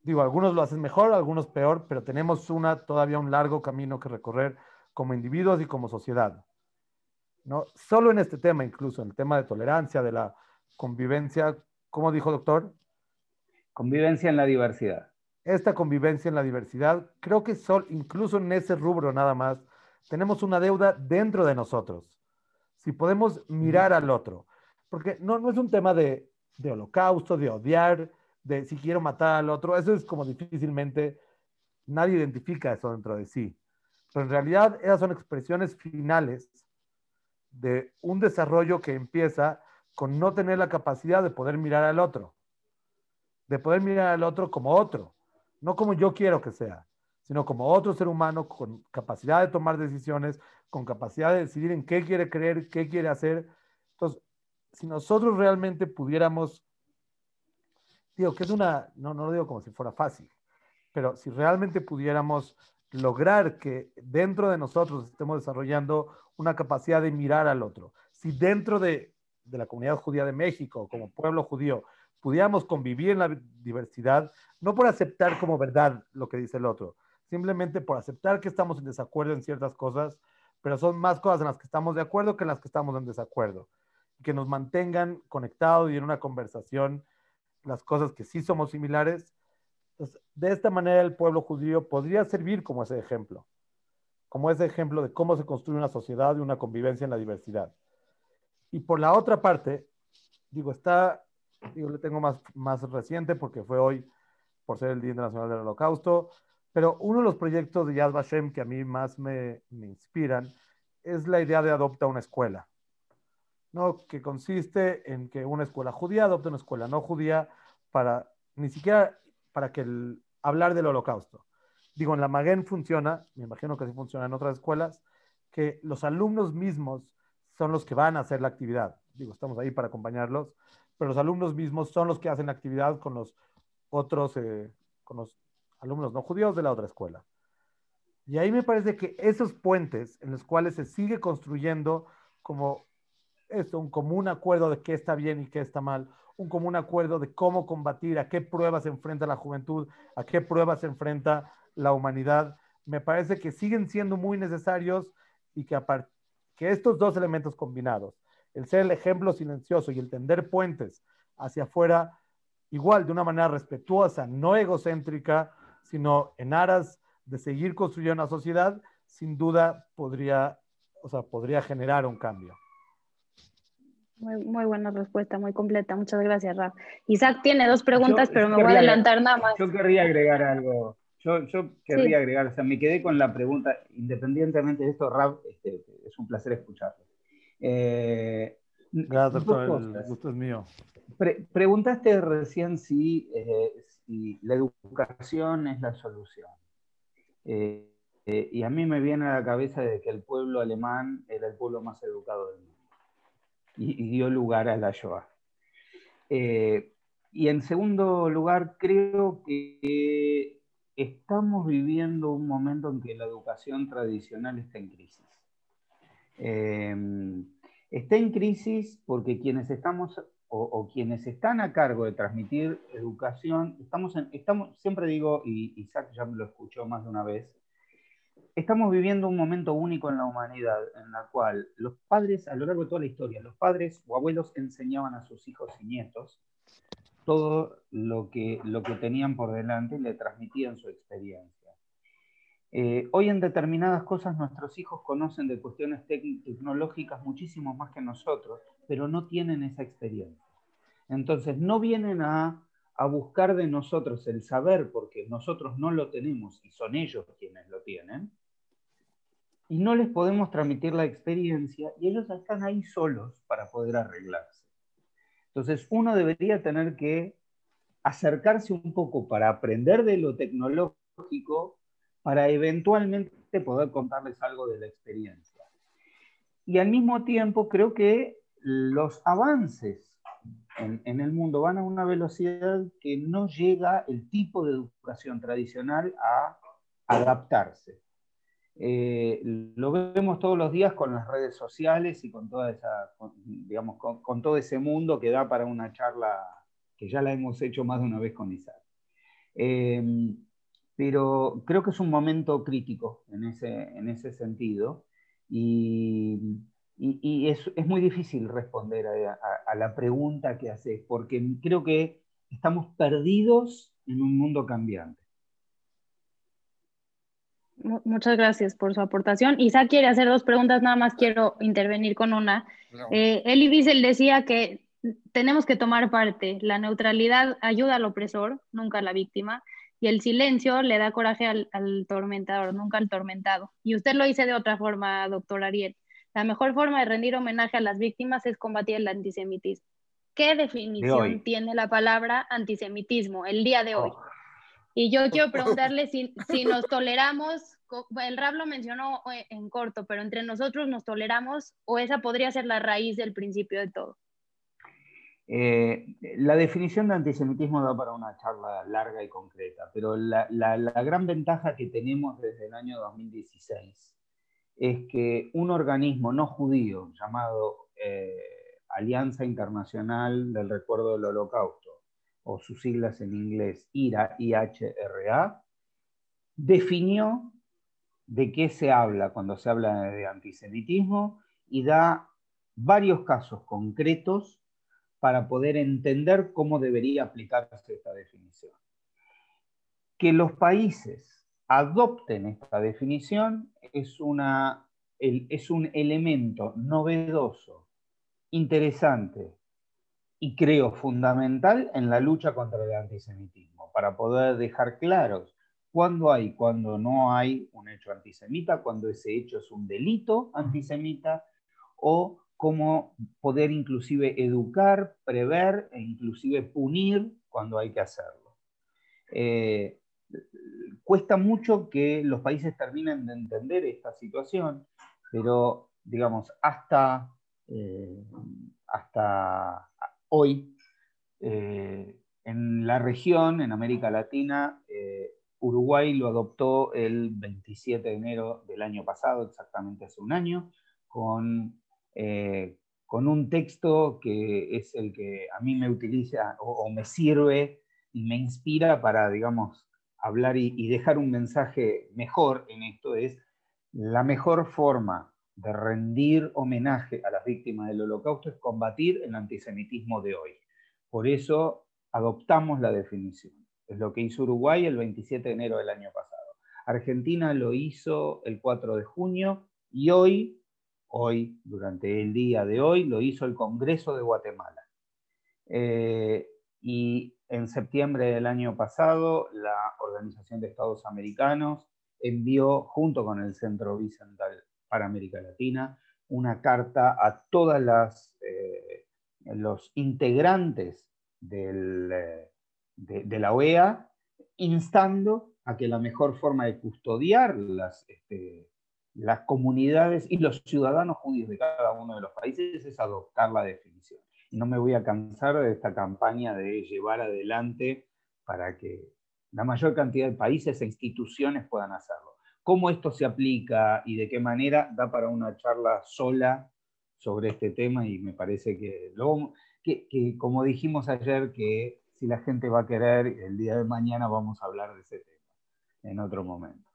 S4: Digo, algunos lo hacen mejor, algunos peor, pero tenemos una, todavía un largo camino que recorrer como individuos y como sociedad. ¿No? Solo en este tema, incluso en el tema de tolerancia, de la convivencia, ¿cómo dijo doctor?
S3: Convivencia en la diversidad.
S4: Esta convivencia en la diversidad, creo que sol, incluso en ese rubro nada más, tenemos una deuda dentro de nosotros. Si podemos mirar al otro, porque no, no es un tema de, de holocausto, de odiar, de si quiero matar al otro, eso es como difícilmente, nadie identifica eso dentro de sí. Pero en realidad esas son expresiones finales de un desarrollo que empieza con no tener la capacidad de poder mirar al otro, de poder mirar al otro como otro, no como yo quiero que sea, sino como otro ser humano con capacidad de tomar decisiones, con capacidad de decidir en qué quiere creer, qué quiere hacer. Entonces, si nosotros realmente pudiéramos, digo que es una, no, no lo digo como si fuera fácil, pero si realmente pudiéramos lograr que dentro de nosotros estemos desarrollando una capacidad de mirar al otro, si dentro de, de la comunidad judía de México, como pueblo judío, pudiéramos convivir en la diversidad, no por aceptar como verdad lo que dice el otro, simplemente por aceptar que estamos en desacuerdo en ciertas cosas, pero son más cosas en las que estamos de acuerdo que en las que estamos en desacuerdo. Que nos mantengan conectados y en una conversación las cosas que sí somos similares. de esta manera el pueblo judío podría servir como ese ejemplo, como ese ejemplo de cómo se construye una sociedad y una convivencia en la diversidad. Y por la otra parte, digo, está, digo, le tengo más, más reciente porque fue hoy por ser el Día Internacional del Holocausto, pero uno de los proyectos de Yad Vashem que a mí más me, me inspiran es la idea de adopta una escuela. ¿no? que consiste en que una escuela judía adopte una escuela no judía para ni siquiera para que el, hablar del holocausto. Digo, en la Maguen funciona, me imagino que así funciona en otras escuelas, que los alumnos mismos son los que van a hacer la actividad. Digo, estamos ahí para acompañarlos, pero los alumnos mismos son los que hacen la actividad con los otros, eh, con los alumnos no judíos de la otra escuela. Y ahí me parece que esos puentes en los cuales se sigue construyendo como esto, un común acuerdo de qué está bien y qué está mal, un común acuerdo de cómo combatir, a qué pruebas se enfrenta la juventud, a qué pruebas se enfrenta la humanidad. Me parece que siguen siendo muy necesarios y que, que estos dos elementos combinados, el ser el ejemplo silencioso y el tender puentes hacia afuera, igual de una manera respetuosa, no egocéntrica, sino en aras de seguir construyendo una sociedad, sin duda podría, o sea, podría generar un cambio.
S1: Muy, muy, buena respuesta, muy completa. Muchas gracias, Raf. Isaac tiene dos preguntas, pero me voy a adelantar nada más.
S3: Yo querría agregar algo. Yo, yo querría agregar, o sea, me quedé con la pregunta, independientemente de esto, Raf, este, es un placer escucharlo.
S4: Eh, gracias, doctor, el gusto es mío.
S3: preguntaste recién si, eh, si, la educación es la solución. Eh, y a mí me viene a la cabeza de que el pueblo alemán era el pueblo más educado del mundo y, dio lugar a la Shoah. Eh, y en segundo lugar, creo que estamos viviendo un momento en que la educación tradicional está en crisis. Em, está en crisis porque quienes estamos o, quienes están a cargo de transmitir educación, estamos, estamos siempre digo, y Isaac ya me lo escuchó más de una vez, estamos viviendo un momento único en la humanidad, en la cual los padres, a lo largo de toda la historia, los padres o abuelos enseñaban a sus hijos y nietos todo lo que, lo que tenían por delante y le transmitían su experiencia. Eh, hoy en determinadas cosas nuestros hijos conocen de cuestiones tecnológicas muchísimo más que nosotros, pero no tienen esa experiencia. Entonces no vienen a a buscar de nosotros el saber porque nosotros no lo tenemos y son ellos quienes lo tienen, y no les podemos transmitir la experiencia y ellos están ahí solos para poder arreglarse. Entonces uno debería tener que acercarse un poco para aprender de lo tecnológico para eventualmente poder contarles algo de la experiencia. Y al mismo tiempo creo que los avances en, en, el mundo van a una velocidad que no llega el tipo de educación tradicional a adaptarse. Eh, lo vemos todos los días con las redes sociales y con, toda esa, digamos, con, todo ese mundo que da para una charla que ya la hemos hecho más de una vez con Isaac. Eh, pero creo que es un momento crítico en ese, en ese sentido y, es, es, muy difícil responder a, a la pregunta que haces, porque creo que estamos perdidos en un mundo cambiante.
S1: Muchas gracias por su aportación. Isaac quiere hacer dos preguntas, nada más quiero intervenir con una. Eh, Elie Wiesel decía que tenemos que tomar parte. La neutralidad ayuda al opresor, nunca a la víctima, y el silencio le da coraje al, tormentador, nunca al tormentado. Y usted lo dice de otra forma, doctor Ariel. La mejor forma de rendir homenaje a las víctimas es combatir el antisemitismo. ¿Qué definición tiene la palabra antisemitismo el día de hoy? Oh. Y yo quiero preguntarle si, si nos toleramos, el Rab lo mencionó eh, en corto, pero entre nosotros nos toleramos o esa podría ser la raíz del principio de todo.
S3: Eh, la definición de antisemitismo da para una charla larga y concreta, pero la, la, gran ventaja que tenemos desde el año 2016 es que un organismo no judío llamado eh, Alianza Internacional del Recuerdo del Holocausto, o sus siglas en inglés IRA, IHRA, definió de qué se habla cuando se habla de antisemitismo y da varios casos concretos para poder entender cómo debería aplicarse esta definición. Que los países adopten esta definición es, una, es un elemento novedoso, interesante, y creo fundamental en la lucha contra el antisemitismo, para poder dejar claros cuándo hay, cuándo no hay un hecho antisemita, cuándo ese hecho es un delito antisemita, o cómo poder inclusive educar, prever e inclusive punir cuando hay que hacerlo. Eh, cuesta mucho que los países terminen de entender esta situación, pero digamos, hasta, eh, hasta hoy eh, en la región, en América Latina, eh, Uruguay lo adoptó el 27 de enero del año pasado, exactamente hace un año, con, eh, con un texto que es el que a mí me utiliza o, me sirve y me inspira para, digamos, hablar y dejar un mensaje mejor en esto, es la mejor forma de rendir homenaje a las víctimas del holocausto es combatir el antisemitismo de hoy. Por eso adoptamos la definición. Es lo que hizo Uruguay el 27 de enero del año pasado. Argentina lo hizo el 4 de junio y hoy, hoy, durante el día de hoy, lo hizo el Congreso de Guatemala. Eh, y en septiembre del año pasado, la Organización de Estados Americanos envió, junto con el Centro Bicental para América Latina, una carta a todas las eh, los integrantes eh, de, la OEA, instando a que la mejor forma de custodiar las, este, las comunidades y los ciudadanos judíos de cada uno de los países es adoptar la definición. No me voy a cansar de esta campaña de llevar adelante para que la mayor cantidad de países e instituciones puedan hacerlo. Cómo esto se aplica y de qué manera da para una charla sola sobre este tema y me parece que, luego, que, como dijimos ayer, que si la gente va a querer, el día de mañana vamos a hablar de ese tema en otro momento.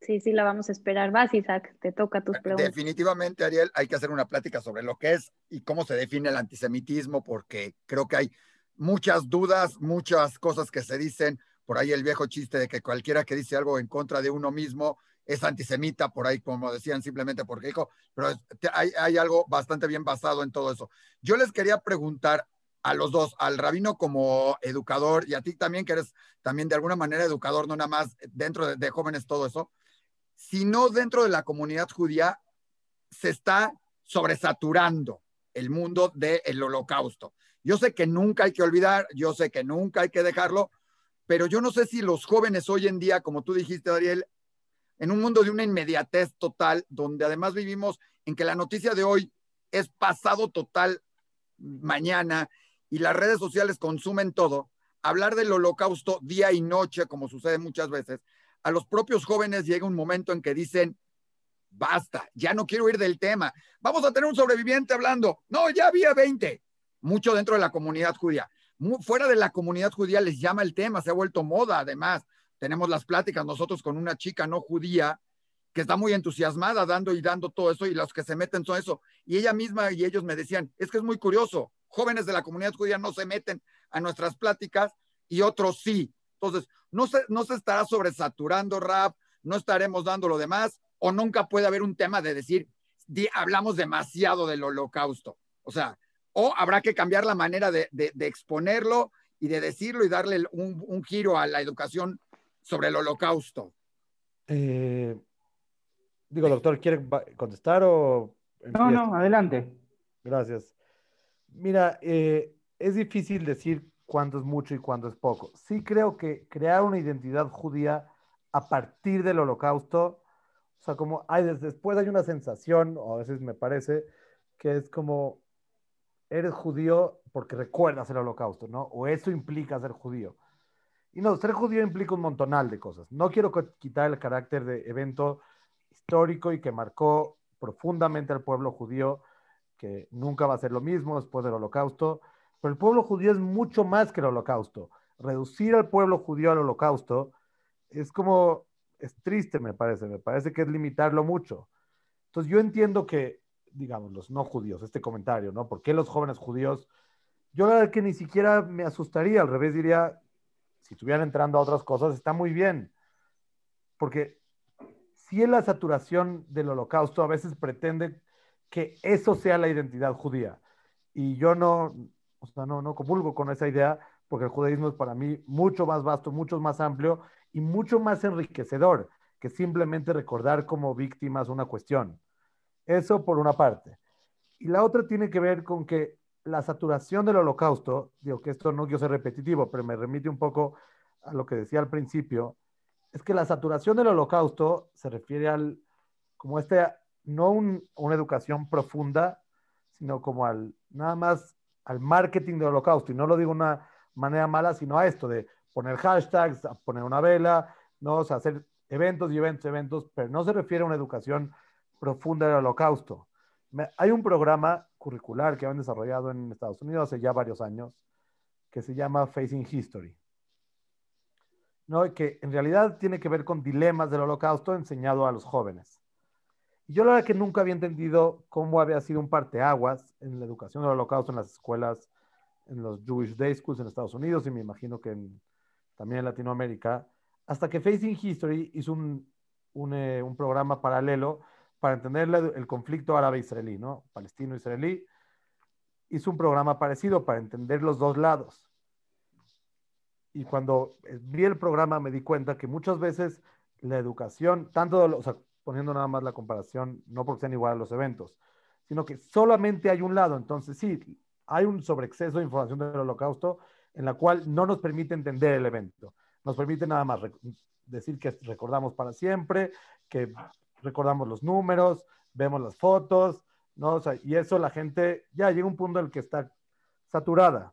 S1: Sí, sí, la vamos a esperar. Vas, Isaac, te toca tus preguntas.
S2: Definitivamente, Ariel, hay que hacer una plática sobre lo que es y cómo se define el antisemitismo, porque creo que hay muchas dudas, muchas cosas que se dicen. Por ahí el viejo chiste de que cualquiera que dice algo en contra de uno mismo es antisemita, por ahí, como decían, simplemente porque dijo, pero hay, algo bastante bien basado en todo eso. Yo les quería preguntar a los dos, al rabino como educador y a ti también, que eres también de alguna manera educador, no nada más dentro de, jóvenes, todo eso, sino dentro de la comunidad judía se está sobresaturando el mundo del holocausto. Yo sé que nunca hay que olvidar, yo sé que nunca hay que dejarlo, pero yo no sé si los jóvenes hoy en día, como tú dijiste, Ariel, en un mundo de una inmediatez total, donde además vivimos en que la noticia de hoy es pasado total mañana y las redes sociales consumen todo, hablar del holocausto día y noche, como sucede muchas veces, a los propios jóvenes llega un momento en que dicen, basta, ya no quiero ir del tema, vamos a tener un sobreviviente hablando, no, ya había 20, mucho dentro de la comunidad judía. Fuera de la comunidad judía les llama el tema, se ha vuelto moda además tenemos las pláticas nosotros con una chica no judía que está muy entusiasmada dando y dando todo eso y los que se meten son eso. Y ella misma y ellos me decían, es que es muy curioso, jóvenes de la comunidad judía no se meten a nuestras pláticas y otros sí. Entonces, no se, no se estará sobresaturando rap, no estaremos dando lo demás o nunca puede haber un tema de decir, hablamos demasiado del holocausto. O sea, o habrá que cambiar la manera de, exponerlo y de decirlo y darle un, un giro a la educación sobre el holocausto.
S4: Eh, digo, doctor, ¿quiere contestar o...
S3: No, no, adelante.
S4: Gracias. Mira, eh, es difícil decir cuándo es mucho y cuándo es poco. Sí creo que crear una identidad judía a partir del holocausto, o sea, como hay, después hay una sensación, o a veces me parece, que es como, eres judío porque recuerdas el holocausto, ¿no? O eso implica ser judío. Y no, ser judío implica un montonal de cosas. No quiero quitar el carácter de evento histórico y que marcó profundamente al pueblo judío, que nunca va a ser lo mismo después del holocausto, pero el pueblo judío es mucho más que el holocausto. Reducir al pueblo judío al holocausto es como, es triste me parece, me parece que es limitarlo mucho. Entonces yo entiendo que, digamos, los no judíos, este comentario, ¿no? ¿Por qué los jóvenes judíos? Yo la verdad que ni siquiera me asustaría, al revés diría, si estuvieran entrando a otras cosas, está muy bien. Porque si en la saturación del holocausto a veces pretende que eso sea la identidad judía. Y yo no, o sea, no, no comulgo con esa idea, porque el judaísmo es para mí mucho más vasto, mucho más amplio y mucho más enriquecedor que simplemente recordar como víctimas una cuestión. Eso por una parte. Y la otra tiene que ver con que la saturación del holocausto, digo que esto no quiero ser repetitivo, pero me remite un poco a lo que decía al principio, es que la saturación del holocausto se refiere al, como este, no una educación profunda, sino como al, nada más al marketing del holocausto, y no lo digo de una manera mala, sino a esto de poner hashtags, poner una vela, ¿no? hacer eventos y eventos, eventos, pero no se refiere a una educación profunda del holocausto. hay un programa curricular que han desarrollado en Estados Unidos hace ya varios años, que se llama Facing History. ¿no? que en realidad tiene que ver con dilemas del holocausto enseñado a los jóvenes. Y yo la verdad que nunca había entendido cómo había sido un parteaguas en la educación del holocausto en las escuelas, en los Jewish Day Schools en Estados Unidos y me imagino que también en Latinoamérica, hasta que Facing History hizo un, un, eh, un programa paralelo para entender el conflicto árabe-israelí, ¿no? Palestino-israelí. Hizo un programa parecido para entender los dos lados. Y cuando vi el programa me di cuenta que muchas veces la educación, tanto, o sea, poniendo nada más la comparación, no porque sean igual a los eventos, sino que solamente hay un lado. Entonces, sí, hay un sobreexceso de información del holocausto en la cual no nos permite entender el evento. Nos permite nada más decir que recordamos para siempre, que recordamos los números, vemos las fotos, ¿no? y eso la gente ya llega a un punto en el que está saturada.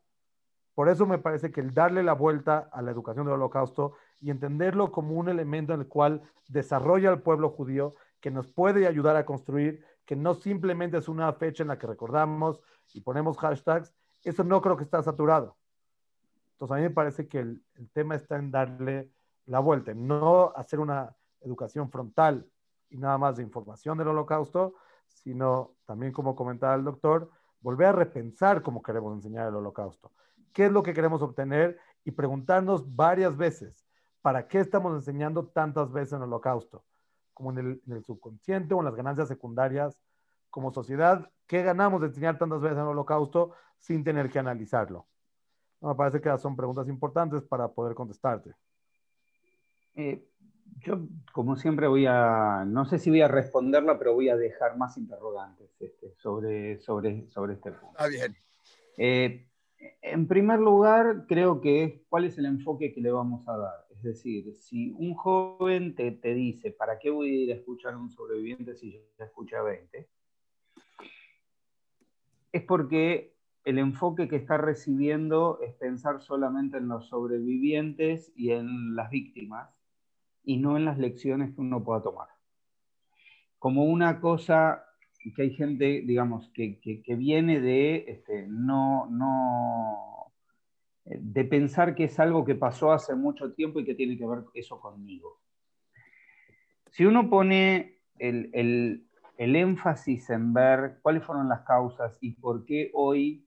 S4: Por eso me parece que el darle la vuelta a la educación del holocausto y entenderlo como un elemento en el cual desarrolla al pueblo judío, que nos puede ayudar a construir, que no simplemente es una fecha en la que recordamos y ponemos hashtags, eso no creo que está saturado. Entonces a mí me parece que el, el tema está en darle la vuelta, no hacer una educación frontal y nada más de información del holocausto, sino también, como comentaba el doctor, volver a repensar cómo queremos enseñar el holocausto, qué es lo que queremos obtener y preguntarnos varias veces, ¿para qué estamos enseñando tantas veces el holocausto? Como en el, subconsciente o en las ganancias secundarias, como sociedad, ¿qué ganamos de enseñar tantas veces el holocausto sin tener que analizarlo? me parece que son preguntas importantes para poder contestarte.
S3: Eh, yo, como siempre, voy a, no sé si voy a responderla, pero voy a dejar más interrogantes este, sobre, sobre, sobre este punto.
S2: Está bien.
S3: Eh, en primer lugar, creo que es cuál es el enfoque que le vamos a dar. Es decir, si un joven te, te dice, ¿para qué voy a ir a escuchar a un sobreviviente si ya escucha 20? Es porque el enfoque que está recibiendo es pensar solamente en los sobrevivientes y en las víctimas y no en las lecciones que uno pueda tomar. Como una cosa que hay gente, digamos, que, viene de este, no, no, de pensar que es algo que pasó hace mucho tiempo y que tiene que ver eso conmigo. Si uno pone el, el énfasis en ver cuáles fueron las causas y por qué hoy,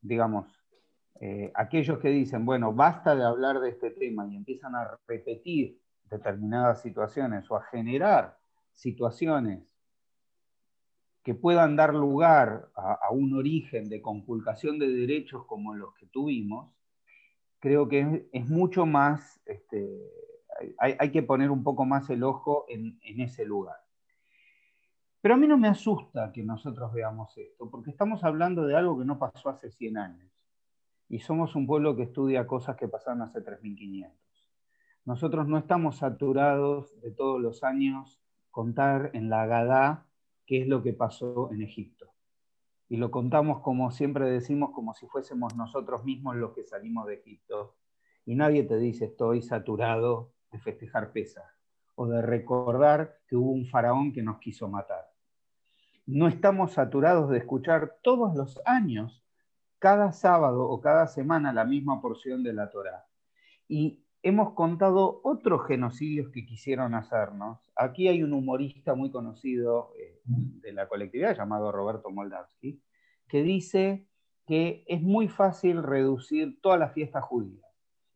S3: digamos, eh, aquellos que dicen, bueno, basta de hablar de este tema y empiezan a repetir determinadas situaciones o a generar situaciones que puedan dar lugar a, un origen de conculcación de derechos como los que tuvimos, creo que es, mucho más, este, hay, que poner un poco más el ojo en, en ese lugar. Pero a mí no me asusta que nosotros veamos esto, porque estamos hablando de algo que no pasó hace 100 años. Y somos un pueblo que estudia cosas que pasaron hace 3500. Nosotros no estamos saturados de todos los años contar en la Gadá qué es lo que pasó en Egipto. Y lo contamos como siempre decimos, como si fuésemos nosotros mismos los que salimos de Egipto. Y nadie te dice estoy saturado de festejar Pesa o de recordar que hubo un faraón que nos quiso matar. No estamos saturados de escuchar todos los años, cada sábado o cada semana, la misma porción de la Torá. Y hemos contado otros genocidios que quisieron hacernos. Aquí hay un humorista muy conocido eh, de la colectividad llamado Roberto Moldavsky, que dice que es muy fácil reducir todas las fiestas judías.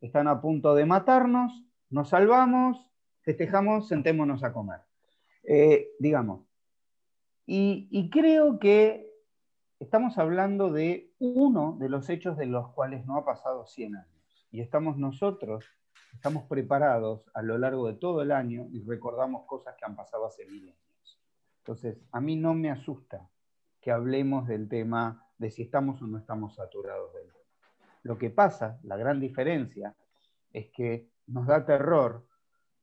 S3: Están a punto de matarnos, nos salvamos, festejamos, sentémonos a comer. Eh, digamos. Y, y creo que estamos hablando de uno de los hechos de los cuales no ha pasado 100 años. Y estamos nosotros estamos preparados a lo largo de todo el año y recordamos cosas que han pasado hace milenios. Entonces, a mí no me asusta que hablemos del tema de si estamos o no estamos saturados del tema. Lo que pasa, la gran diferencia, es que nos da terror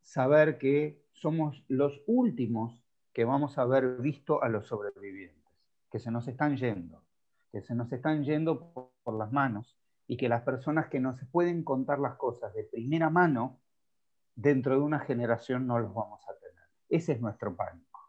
S3: saber que somos los últimos que vamos a haber visto a los sobrevivientes, que se nos están yendo, que se nos están yendo por las manos y que las personas que nos pueden contar las cosas de primera mano, dentro de una generación no los vamos a tener. Ese es nuestro pánico.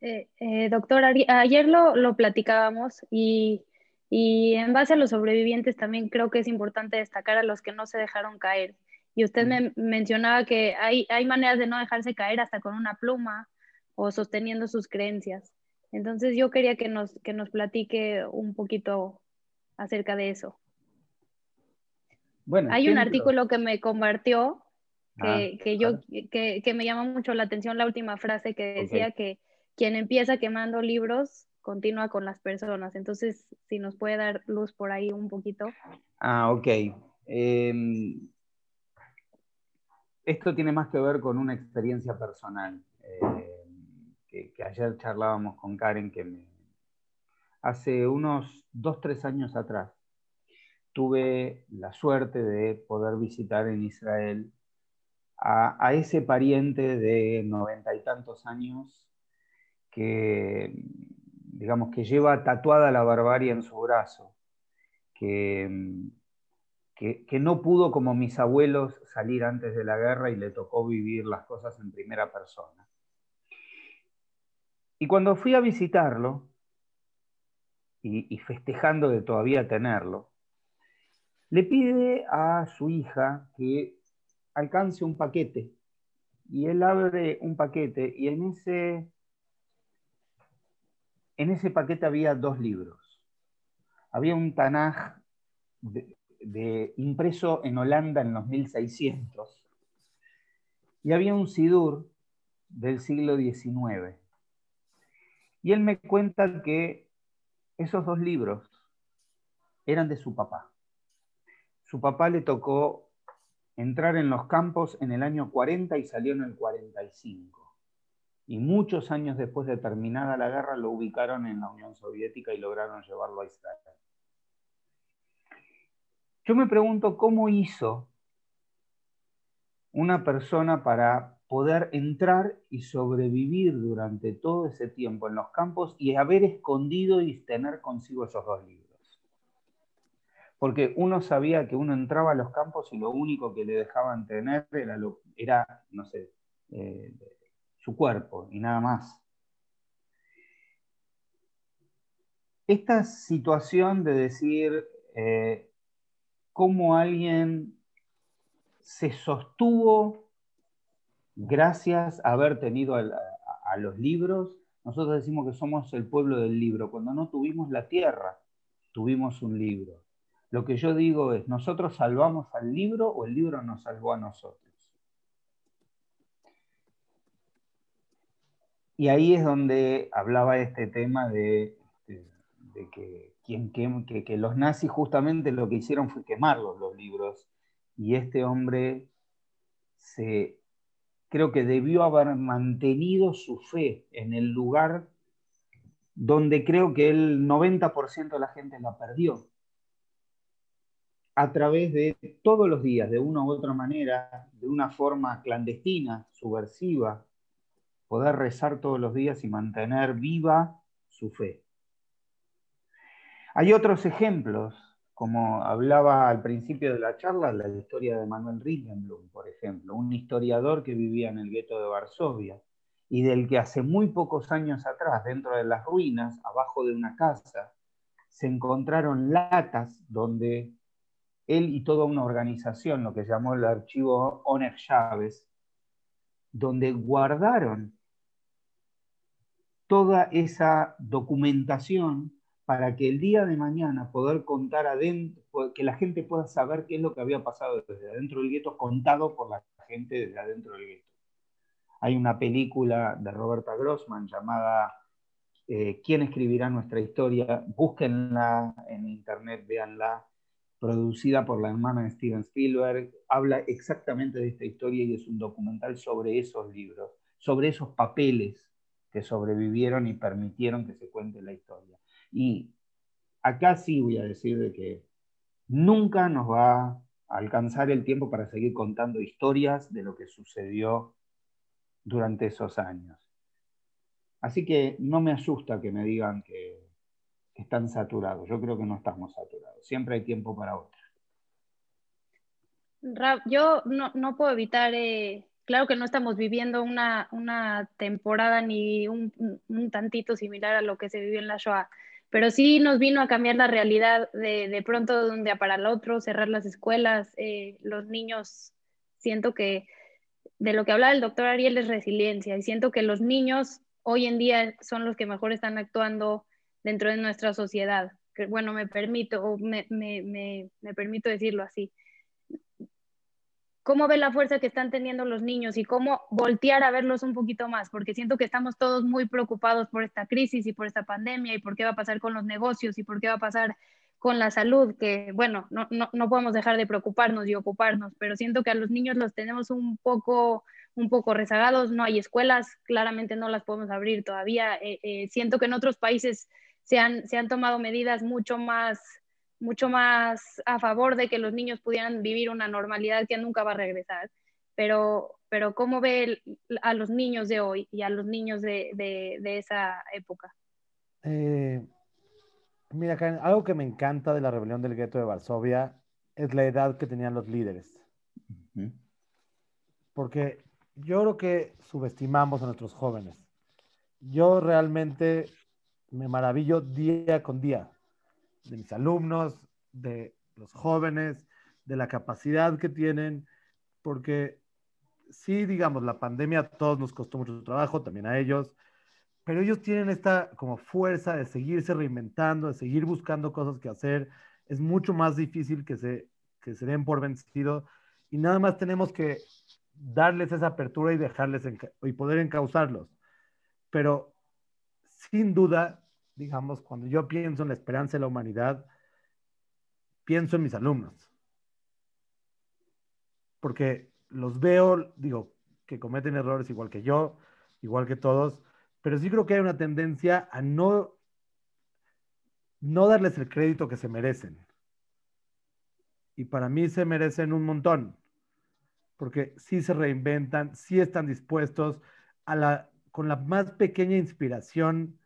S1: Eh, eh, doctor, ayer lo, lo platicábamos y, y, en base a los sobrevivientes también creo que es importante destacar a los que no se dejaron caer. Y usted me mencionaba que hay, hay maneras de no dejarse caer hasta con una pluma o sosteniendo sus creencias. Entonces yo quería que nos, que nos platique un poquito acerca de eso. Bueno, Hay un artículo que me compartió que, ah, yo, que, que, me llamó mucho la atención la última frase que decía que quien empieza quemando libros continúa con las personas. Entonces, si nos puede dar luz por ahí un poquito.
S3: Ah, ok. Em, esto tiene más que ver con una experiencia personal. Em, que, que, ayer charlábamos con Karen, que me, hace unos dos, tres años atrás tuve la suerte de poder visitar en Israel a, ese pariente de noventa y tantos años que, digamos, que lleva tatuada la barbarie en su brazo, que, que, no pudo como mis abuelos salir antes de la guerra y le tocó vivir las cosas en primera persona. Y cuando fui a visitarlo, y, festejando de todavía tenerlo, le pide a su hija que alcance un paquete. Y él abre un paquete y en ese, en ese paquete había dos libros. Había un Tanaj de, impreso en Holanda en los 1600 y había un Sidur del siglo XIX. Y él me cuenta que esos dos libros eran de su papá. Su papá le tocó entrar en los campos en el año 40 y salió en el 45. Y muchos años después de terminada la guerra lo ubicaron en la Unión Soviética y lograron llevarlo a Israel. Yo me pregunto cómo hizo una persona para poder entrar y sobrevivir durante todo ese tiempo en los campos y haber escondido y tener consigo esos dos libros. Porque uno sabía que uno entraba a los campos y lo único que le dejaban tener era, era no sé, eh, su cuerpo y nada más. Esta situación de decir eh, cómo alguien se sostuvo gracias a haber tenido a, los libros, nosotros decimos que somos el pueblo del libro. Cuando no tuvimos la tierra, tuvimos un libro. Lo que yo digo es, ¿nosotros salvamos al libro o el libro nos salvó a nosotros? Y ahí es donde hablaba este tema de, que, que, los nazis justamente lo que hicieron fue quemarlos los libros. Y este hombre se creo que debió haber mantenido su fe en el lugar donde creo que el 90% de la gente la perdió. A través de todos los días, de una u otra manera, de una forma clandestina, subversiva, poder rezar todos los días y mantener viva su fe. Hay otros ejemplos como hablaba al principio de la charla, la historia de Manuel Rittenblum, por ejemplo, un historiador que vivía en el gueto de Varsovia y del que hace muy pocos años atrás, dentro de las ruinas, abajo de una casa, se encontraron latas donde él y toda una organización, lo que llamó el archivo Oner Chávez, donde guardaron toda esa documentación para que el día de mañana poder contar adentro, que la gente pueda saber qué es lo que había pasado desde adentro del gueto, contado por la gente desde adentro del gueto. Hay una película de Roberta Grossman llamada eh, ¿Quién escribirá nuestra historia? Búsquenla en internet, véanla, producida por la hermana de Steven Spielberg. Habla exactamente de esta historia y es un documental sobre esos libros, sobre esos papeles que sobrevivieron y permitieron que se cuente la historia. Y acá sí voy a decir de que nunca nos va a alcanzar el tiempo para seguir contando historias de lo que sucedió durante esos años. Así que no me asusta que me digan que, están saturados. Yo creo que no estamos saturados. Siempre hay tiempo para otra.
S1: yo no, puedo evitar, eh, claro que no estamos viviendo una, temporada ni un, un, tantito similar a lo que se vivió en la Shoah, pero sí nos vino a cambiar la realidad de, de pronto de un día para el otro, cerrar las escuelas, eh, los niños, siento que de lo que hablaba el doctor Ariel es resiliencia y siento que los niños hoy en día son los que mejor están actuando dentro de nuestra sociedad. Bueno, me permito, me, me, me permito decirlo así. Cómo ve la fuerza que están teniendo los niños y cómo voltear a verlos un poquito más, porque siento que estamos todos muy preocupados por esta crisis y por esta pandemia y por qué va a pasar con los negocios y por qué va a pasar con la salud, que bueno, no, no, no podemos dejar de preocuparnos y ocuparnos, pero siento que a los niños los tenemos un poco, un poco rezagados, no hay escuelas, claramente no las podemos abrir todavía, eh, eh, siento que en otros países se han, se han tomado medidas mucho más mucho más a favor de que los niños pudieran vivir una normalidad que nunca va a regresar. Pero, pero ¿cómo ve a los niños de hoy y a los niños de, de, esa época?
S4: Eh, mira, algo que me encanta de la rebelión del gueto de Varsovia es la edad que tenían los líderes. Porque yo creo que subestimamos a nuestros jóvenes. Yo realmente me maravillo día con día de mis alumnos, de los jóvenes, de la capacidad que tienen, porque sí, digamos, la pandemia a todos nos costó mucho trabajo, también a ellos, pero ellos tienen esta como fuerza de seguirse reinventando, de seguir buscando cosas que hacer. Es mucho más difícil que se, que se den por vencido y nada más tenemos que darles esa apertura y dejarles y poder encauzarlos. Pero sin duda, digamos, cuando yo pienso en la esperanza de la humanidad, pienso en mis alumnos. Porque los veo, digo, que cometen errores igual que yo, igual que todos, pero sí creo que hay una tendencia a no, no darles el crédito que se merecen. Y para mí se merecen un montón, porque sí se reinventan, sí están dispuestos a la, con la más pequeña inspiración,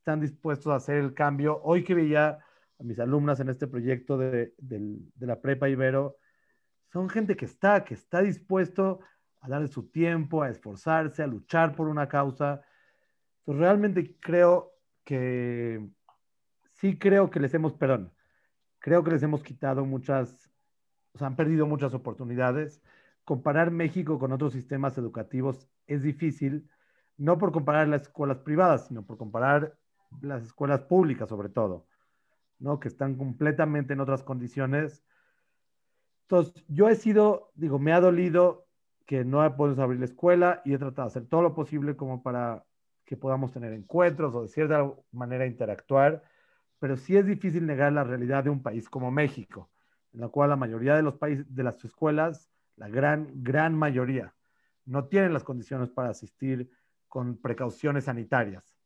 S4: están dispuestos a hacer el cambio. Hoy que veía a mis alumnas en este proyecto de, la prepa Ibero, son gente que está, que está dispuesto a darle su tiempo, a esforzarse, a luchar por una causa. Pues realmente creo que, sí creo que les hemos, perdón, creo que les hemos quitado muchas, o sea, han perdido muchas oportunidades. Comparar México con otros sistemas educativos es difícil, no por comparar las escuelas privadas, sino por comparar las escuelas públicas sobre todo, ¿no? Que están completamente en otras condiciones. Entonces, yo he sido, digo, me ha dolido que no he podido abrir la escuela y he tratado de hacer todo lo posible como para que podamos tener encuentros o de cierta manera interactuar, pero sí es difícil negar la realidad de un país como México, en la cual la mayoría de los países, de las escuelas, la gran, gran mayoría, no tienen las condiciones para asistir con precauciones sanitarias.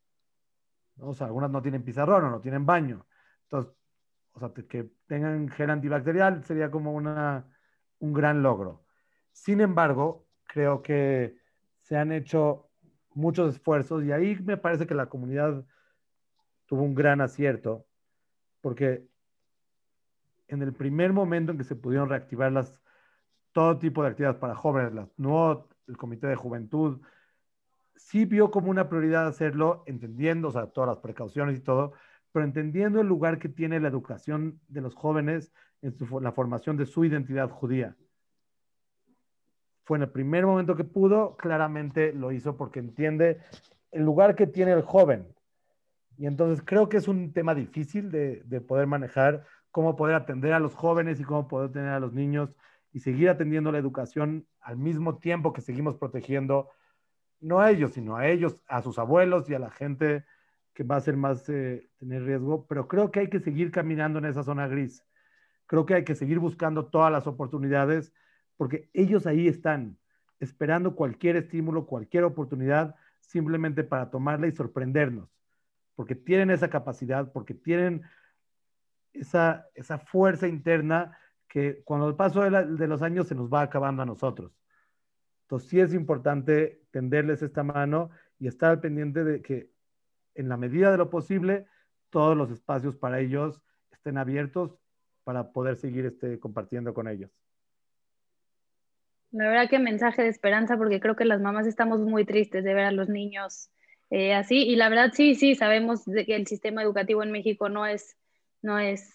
S4: O sea, algunas no tienen pizarrón o no tienen baño. Entonces, o sea, que tengan gel antibacterial sería como una, un gran logro. Sin embargo, creo que se han hecho muchos esfuerzos y ahí me parece que la comunidad tuvo un gran acierto, porque en el primer momento en que se pudieron reactivar las, todo tipo de actividades para jóvenes, las el Comité de Juventud, sí vio como una prioridad hacerlo, entendiendo, o sea, todas las precauciones y todo, pero entendiendo el lugar que tiene la educación de los jóvenes en la formación de su identidad judía. Fue en el primer momento que pudo, claramente lo hizo porque entiende el lugar que tiene el joven. Y entonces creo que es un tema difícil de, de poder manejar, cómo poder atender a los jóvenes y cómo poder tener a los niños y seguir atendiendo la educación al mismo tiempo que seguimos protegiendo no a ellos, sino a ellos, a sus abuelos y a la gente que va a ser más eh, tener riesgo, pero creo que hay que seguir caminando en esa zona gris. Creo que hay que seguir buscando todas las oportunidades porque ellos ahí están esperando cualquier estímulo, cualquier oportunidad simplemente para tomarla y sorprendernos, porque tienen esa capacidad, porque tienen esa, esa fuerza interna que cuando el paso de los años se nos va acabando a nosotros. Entonces sí es importante tenderles esta mano y estar al pendiente de que en la medida de lo posible todos los espacios para ellos estén abiertos para poder seguir este, compartiendo con ellos.
S1: La verdad que mensaje de esperanza porque creo que las mamás estamos muy tristes de ver a los niños eh, así y la verdad sí, sí, sabemos que el sistema educativo en México no es, no es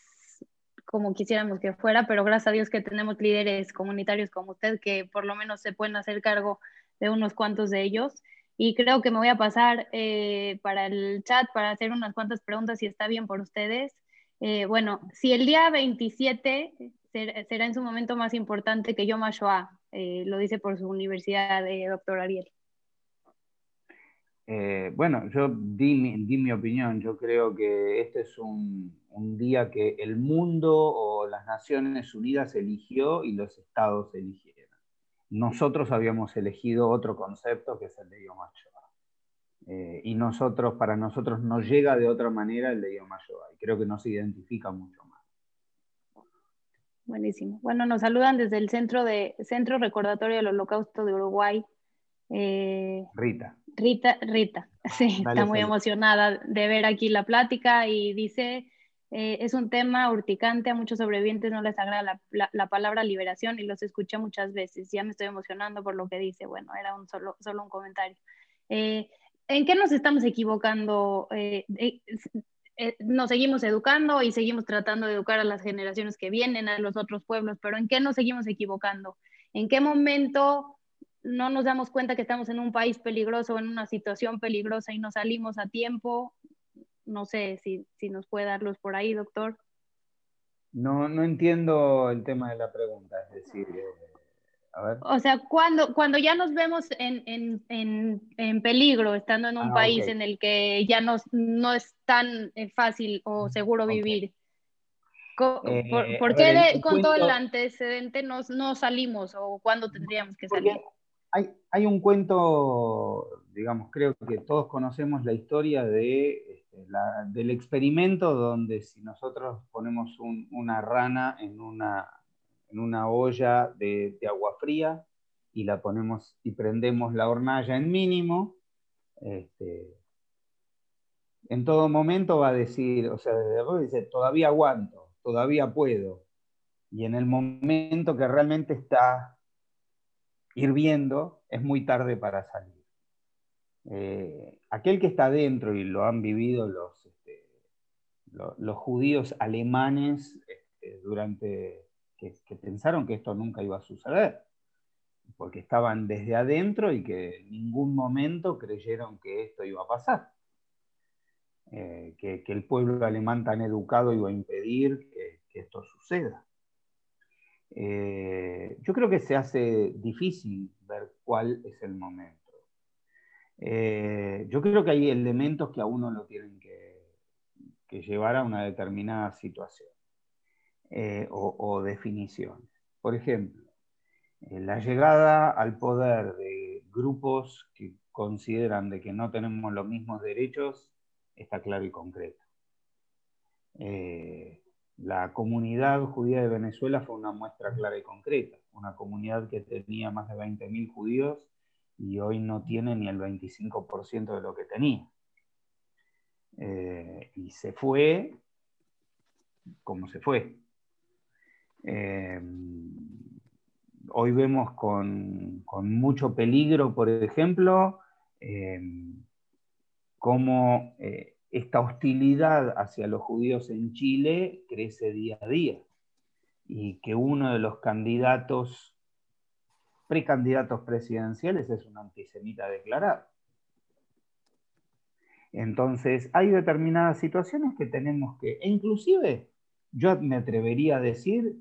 S1: como quisiéramos que fuera, pero gracias a Dios que tenemos líderes comunitarios como usted que por lo menos se pueden hacer cargo de unos cuantos de ellos. Y creo que me voy a pasar eh, para el chat para hacer unas cuantas preguntas si está bien por ustedes. Eh, bueno, si el día 27 será en su momento más importante que Yom HaShoah, eh, lo dice por su universidad, doctor Ariel.
S3: bueno, yo di mi, opinión. Yo creo que este es un, un, día que el mundo o las Naciones Unidas eligió y los estados eligieron. Nosotros habíamos elegido otro concepto que es el de Yom eh, y nosotros, para nosotros no llega de otra manera el de Yom y creo que nos identifica mucho más.
S1: Buenísimo. Bueno, nos saludan desde el Centro, de, Centro Recordatorio del Holocausto de Uruguay.
S3: Eh, Rita.
S1: Rita, Rita, sí, está muy emocionada de ver aquí la plática y dice eh, es un tema urticante, a muchos sobrevivientes no les agrada la, palabra liberación y los escuché muchas veces. Ya me estoy emocionando por lo que dice. Bueno, era un solo, solo un comentario. Eh, ¿En qué nos estamos equivocando? Eh, nos seguimos educando y seguimos tratando de educar a las generaciones que vienen, a los otros pueblos, pero ¿en qué nos seguimos equivocando? ¿En qué momento no nos damos cuenta que estamos en un país peligroso, en una situación peligrosa y no salimos a tiempo? No sé si, nos puede darlos por ahí, doctor.
S3: No, no entiendo el tema de la pregunta, es decir, eh, a ver.
S1: O sea, cuando, cuando ya nos vemos en, peligro, estando en un ah, país en el que ya no, no es tan eh, fácil o seguro vivir, ¿por, eh, qué con todo el antecedente no, no salimos o cuándo tendríamos que salir?
S3: Hay, un cuento, digamos, creo que todos conocemos la historia de del experimento donde si nosotros ponemos una rana en una, en una olla de, agua fría y la ponemos y prendemos la hornalla en mínimo, este, en todo momento va a decir, o sea, desde dice, todavía aguanto, todavía puedo. Y en el momento que realmente está hirviendo, es muy tarde para salir. Eh, aquel que está dentro y lo han vivido los, este, judíos alemanes este, durante que, pensaron que esto nunca iba a suceder, porque estaban desde adentro y que en ningún momento creyeron que esto iba a pasar. Eh, que, el pueblo alemán tan educado iba a impedir que, esto suceda. Eh, yo creo que se hace difícil ver cuál es el momento. Eh, yo creo que hay elementos que a uno lo tienen que, llevar a una determinada situación eh, o, definiciones. Por ejemplo, la llegada al poder de grupos que consideran de que no tenemos los mismos derechos está claro y concreto. La comunidad judía de Venezuela fue una muestra clara y concreta, una comunidad que tenía más de 20.000 judíos y hoy no tiene ni el 25% de lo que tenía. Eh, y se fue como se fue. Eh, hoy vemos con, mucho peligro, por ejemplo, eh, cómo esta hostilidad hacia los judíos en Chile crece día a día y que uno de los candidatos precandidatos presidenciales es un antisemita declarado. Entonces, hay determinadas situaciones que tenemos que, e inclusive yo me atrevería a decir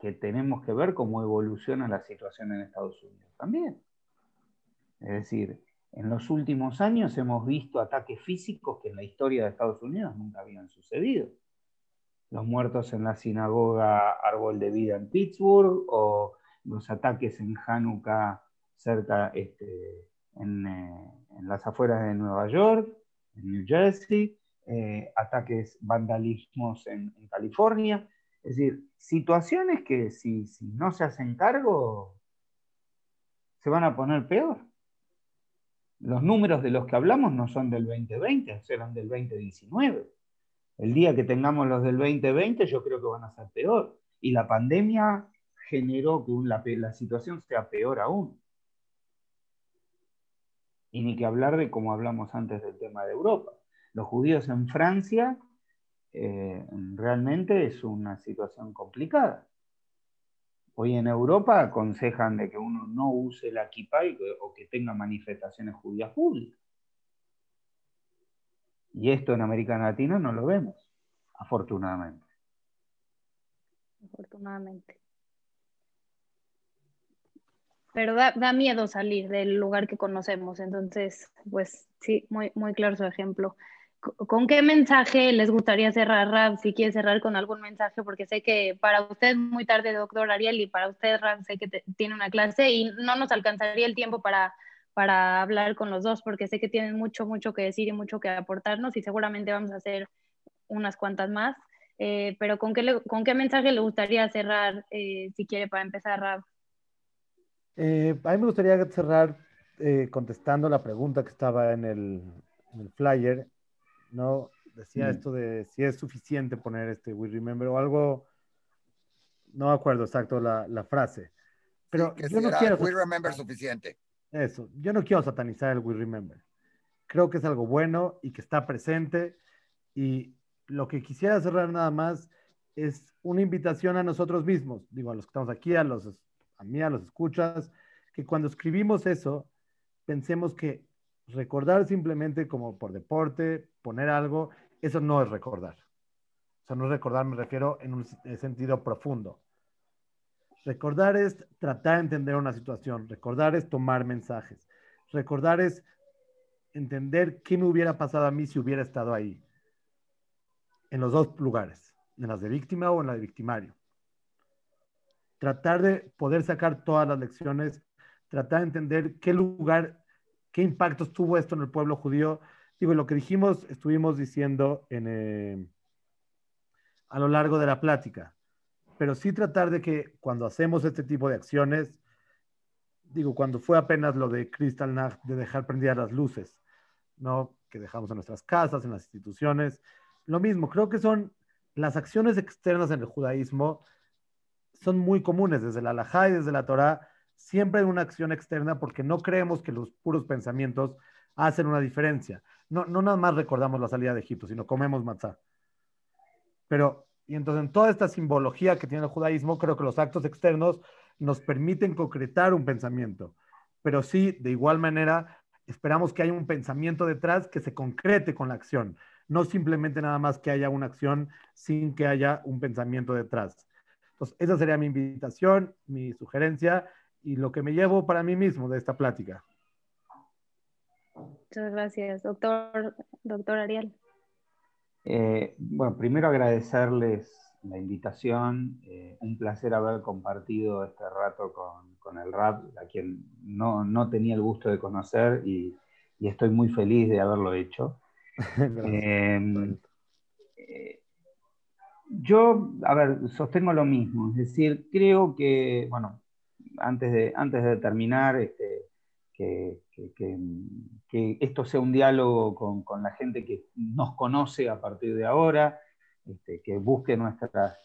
S3: que tenemos que ver cómo evoluciona la situación en Estados Unidos también. Es decir, en los últimos años hemos visto ataques físicos que en la historia de Estados Unidos nunca habían sucedido. Los muertos en la sinagoga Árbol de Vida en Pittsburgh o los ataques en Hanukkah cerca, este, en, eh, en, las afueras de Nueva York, en New Jersey, eh, ataques, vandalismos en, California. Es decir, situaciones que si no se hacen cargo, se van a poner peor. Los números de los que hablamos no son del 2020, serán del 2019. El día que tengamos los del 2020, yo creo que van a ser peor. Y la pandemia generó que la, situación sea peor aún. Y ni que hablar de como hablamos antes del tema de Europa. Los judíos en Francia eh, realmente es una situación complicada. Hoy en Europa aconsejan de que uno no use la kippah o que tenga manifestaciones judías públicas. Y esto en América Latina no lo vemos, afortunadamente.
S1: Afortunadamente. pero da, da, miedo salir del lugar que conocemos. Entonces, pues sí, muy, muy claro su ejemplo. ¿Con qué mensaje les gustaría cerrar, Rab? Si quiere cerrar con algún mensaje, porque sé que para usted muy tarde, doctor Ariel, y para usted, Rab, sé que tiene una clase y no nos alcanzaría el tiempo para, para hablar con los dos, porque sé que tienen mucho, mucho que decir y mucho que aportarnos y seguramente vamos a hacer unas cuantas más. Eh, pero ¿con qué, ¿con qué mensaje le gustaría cerrar, eh, si quiere, para empezar, Rab?
S4: Eh, a mí me gustaría cerrar contestando la pregunta que estaba en el flyer ¿no? Decía mm. esto de si es suficiente poner este We Remember o algo, no me acuerdo exacto la, la frase. Pero
S2: yo no quiero... We Remember suficiente.
S4: Eso, yo no quiero satanizar el We Remember. Creo que es algo bueno y que está presente y lo que quisiera cerrar nada más es una invitación a nosotros mismos, digo, a los que estamos aquí, a los a mí, a los escuchas, que cuando escribimos eso, pensemos que recordar simplemente como por deporte, poner algo, eso no es recordar. O sea, no es recordar, me refiero en un sentido profundo. Recordar es tratar de entender una situación, recordar es tomar mensajes, recordar es entender qué me hubiera pasado a mí si hubiera estado ahí, en los dos lugares, en las de víctima o en la de victimario. Tratar de poder sacar todas las lecciones, tratar de entender qué lugar ¿Qué impactos tuvo esto en el pueblo judío? Digo, lo que dijimos, estuvimos diciendo en, eh, a lo largo de la plática, pero sí tratar de que cuando hacemos este tipo de acciones, digo, cuando fue apenas lo de Kristallnacht, de dejar prendidas las luces, ¿no? Que dejamos en nuestras casas, en las instituciones, lo mismo, creo que son las acciones externas en el judaísmo, son muy comunes desde la Alajá y desde la Torá, siempre hay una acción externa porque no creemos que los puros pensamientos hacen una diferencia. No, no nada más recordamos la salida de Egipto, sino comemos matzá. Pero, y entonces en toda esta simbología que tiene el judaísmo, creo que los actos externos nos permiten concretar un pensamiento. Pero sí, de igual manera, esperamos que haya un pensamiento detrás que se concrete con la acción. No simplemente nada más que haya una acción sin que haya un pensamiento detrás. Entonces, esa sería mi invitación, mi sugerencia y lo que me llevo para mí mismo de esta plática.
S1: Muchas gracias, doctor, doctor Ariel.
S3: Eh, bueno, primero agradecerles la invitación, eh, un placer haber compartido este rato con, con el RAP, a quien no, no, tenía el gusto de conocer y, y, estoy muy feliz de haberlo hecho. Eh, yo, a ver, sostengo lo mismo, es decir, creo que, bueno, antes de, antes de terminar, este, que, esto sea un diálogo con, la gente que nos conoce a partir de ahora, este, que busque nuestras,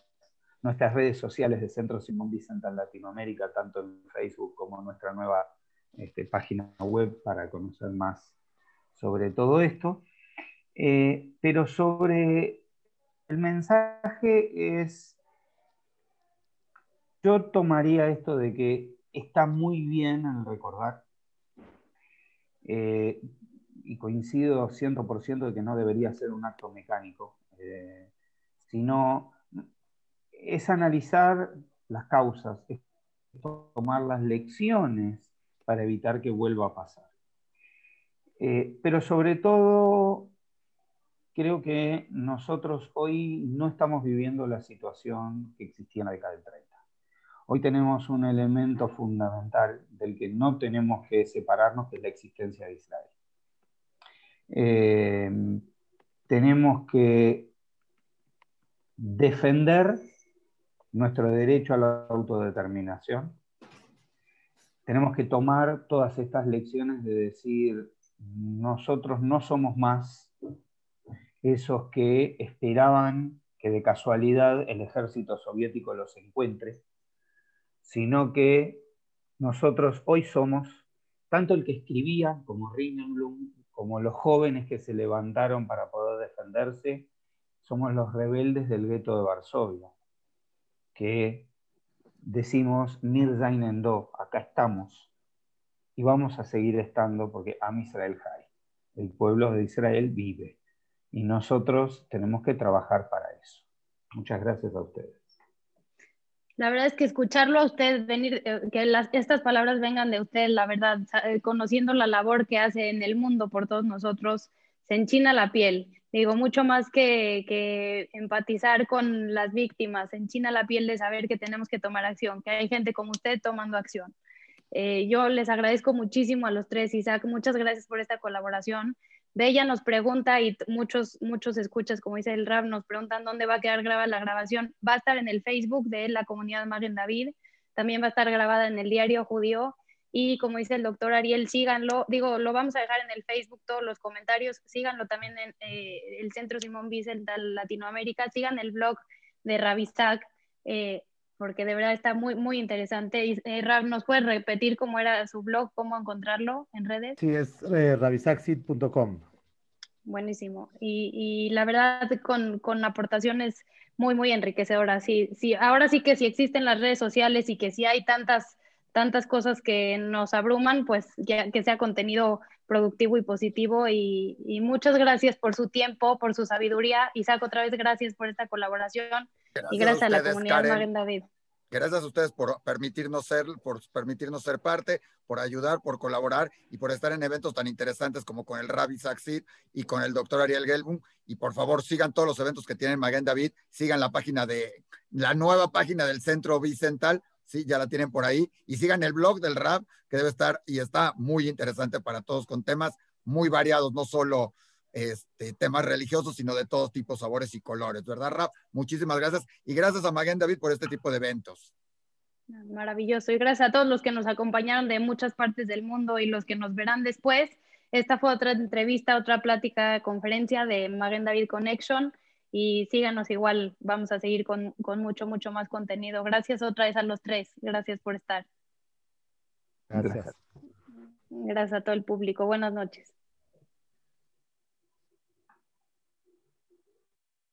S3: nuestras redes sociales de Centro Simón Vicente en Latinoamérica, tanto en Facebook como en nuestra nueva este, página web para conocer más sobre todo esto. Eh, pero sobre el mensaje es yo tomaría esto de que está muy bien en recordar, eh, y coincido 100% de que no debería ser un acto mecánico, eh, sino es analizar las causas, es tomar las lecciones para evitar que vuelva a pasar. Eh, pero sobre todo, creo que nosotros hoy no estamos viviendo la situación que existía en la década del 30. Hoy tenemos un elemento fundamental del que no tenemos que separarnos, que es la existencia de Israel. Eh, tenemos que defender nuestro derecho a la autodeterminación. Tenemos que tomar todas estas lecciones de decir, nosotros no somos más esos que esperaban que de casualidad el ejército soviético los encuentre sino que nosotros hoy somos tanto el que escribía como Rinenblum, como los jóvenes que se levantaron para poder defenderse, somos los rebeldes del gueto de Varsovia, que decimos Mirzain Endo, acá estamos y vamos a seguir estando porque Am Israel Hay, el pueblo de Israel vive y nosotros tenemos que trabajar para eso. Muchas gracias a ustedes.
S1: La verdad es que escucharlo a usted venir, eh, que estas palabras vengan de usted, la verdad, eh, conociendo la labor que hace en el mundo por todos nosotros, se enchina la piel. Digo, mucho más que, que empatizar con las víctimas, se enchina la piel de saber que tenemos que tomar acción, que hay gente como usted tomando acción. Eh, yo les agradezco muchísimo a los tres, Isaac, muchas gracias por esta colaboración. Bella nos pregunta y muchos, muchos escuchas, como dice el rap, nos preguntan dónde va a quedar grabada la grabación. Va a estar en el Facebook de la comunidad Magen David, también va a estar grabada en el diario judío y como dice el doctor Ariel, síganlo, digo, lo vamos a dejar en el Facebook todos los comentarios, síganlo también en eh, el Centro Simón Vicental Latinoamérica, sigan el blog de Ravistac, eh, porque de verdad está muy, muy interesante. Y, eh, ¿nos puedes repetir cómo era su blog, cómo encontrarlo en redes?
S4: Sí, es eh,
S1: Buenísimo. Y, y, la verdad, con, con, aportaciones muy, muy enriquecedoras. Sí, sí, ahora sí que si existen las redes sociales y que si hay tantas, tantas cosas que nos abruman, pues ya, que sea contenido productivo y positivo. Y, y, muchas gracias por su tiempo, por su sabiduría. Isaac, otra vez gracias por esta colaboración. Gracias y gracias a, ustedes, a la comunidad Karen. David.
S2: Gracias a ustedes por permitirnos ser, por permitirnos ser parte, por ayudar, por colaborar y por estar en eventos tan interesantes como con el Rabbi Saxid y con el doctor Ariel Gelbum. Y por favor, sigan todos los eventos que tienen Maguen David, sigan la página de, la nueva página del Centro Bicental, sí, ya la tienen por ahí, y sigan el blog del RAB, que debe estar y está muy interesante para todos, con temas muy variados, no solo este, temas religiosos, sino de todos tipos, sabores y colores, ¿verdad, Rap? Muchísimas gracias y gracias a Maguen David por este tipo de eventos.
S1: Maravilloso y gracias a todos los que nos acompañaron de muchas partes del mundo y los que nos verán después. Esta fue otra entrevista, otra plática, conferencia de Maguen David Connection y síganos igual, vamos a seguir con, con mucho, mucho más contenido. Gracias otra vez a los tres, gracias por estar.
S4: Gracias.
S1: Gracias a todo el público. Buenas noches.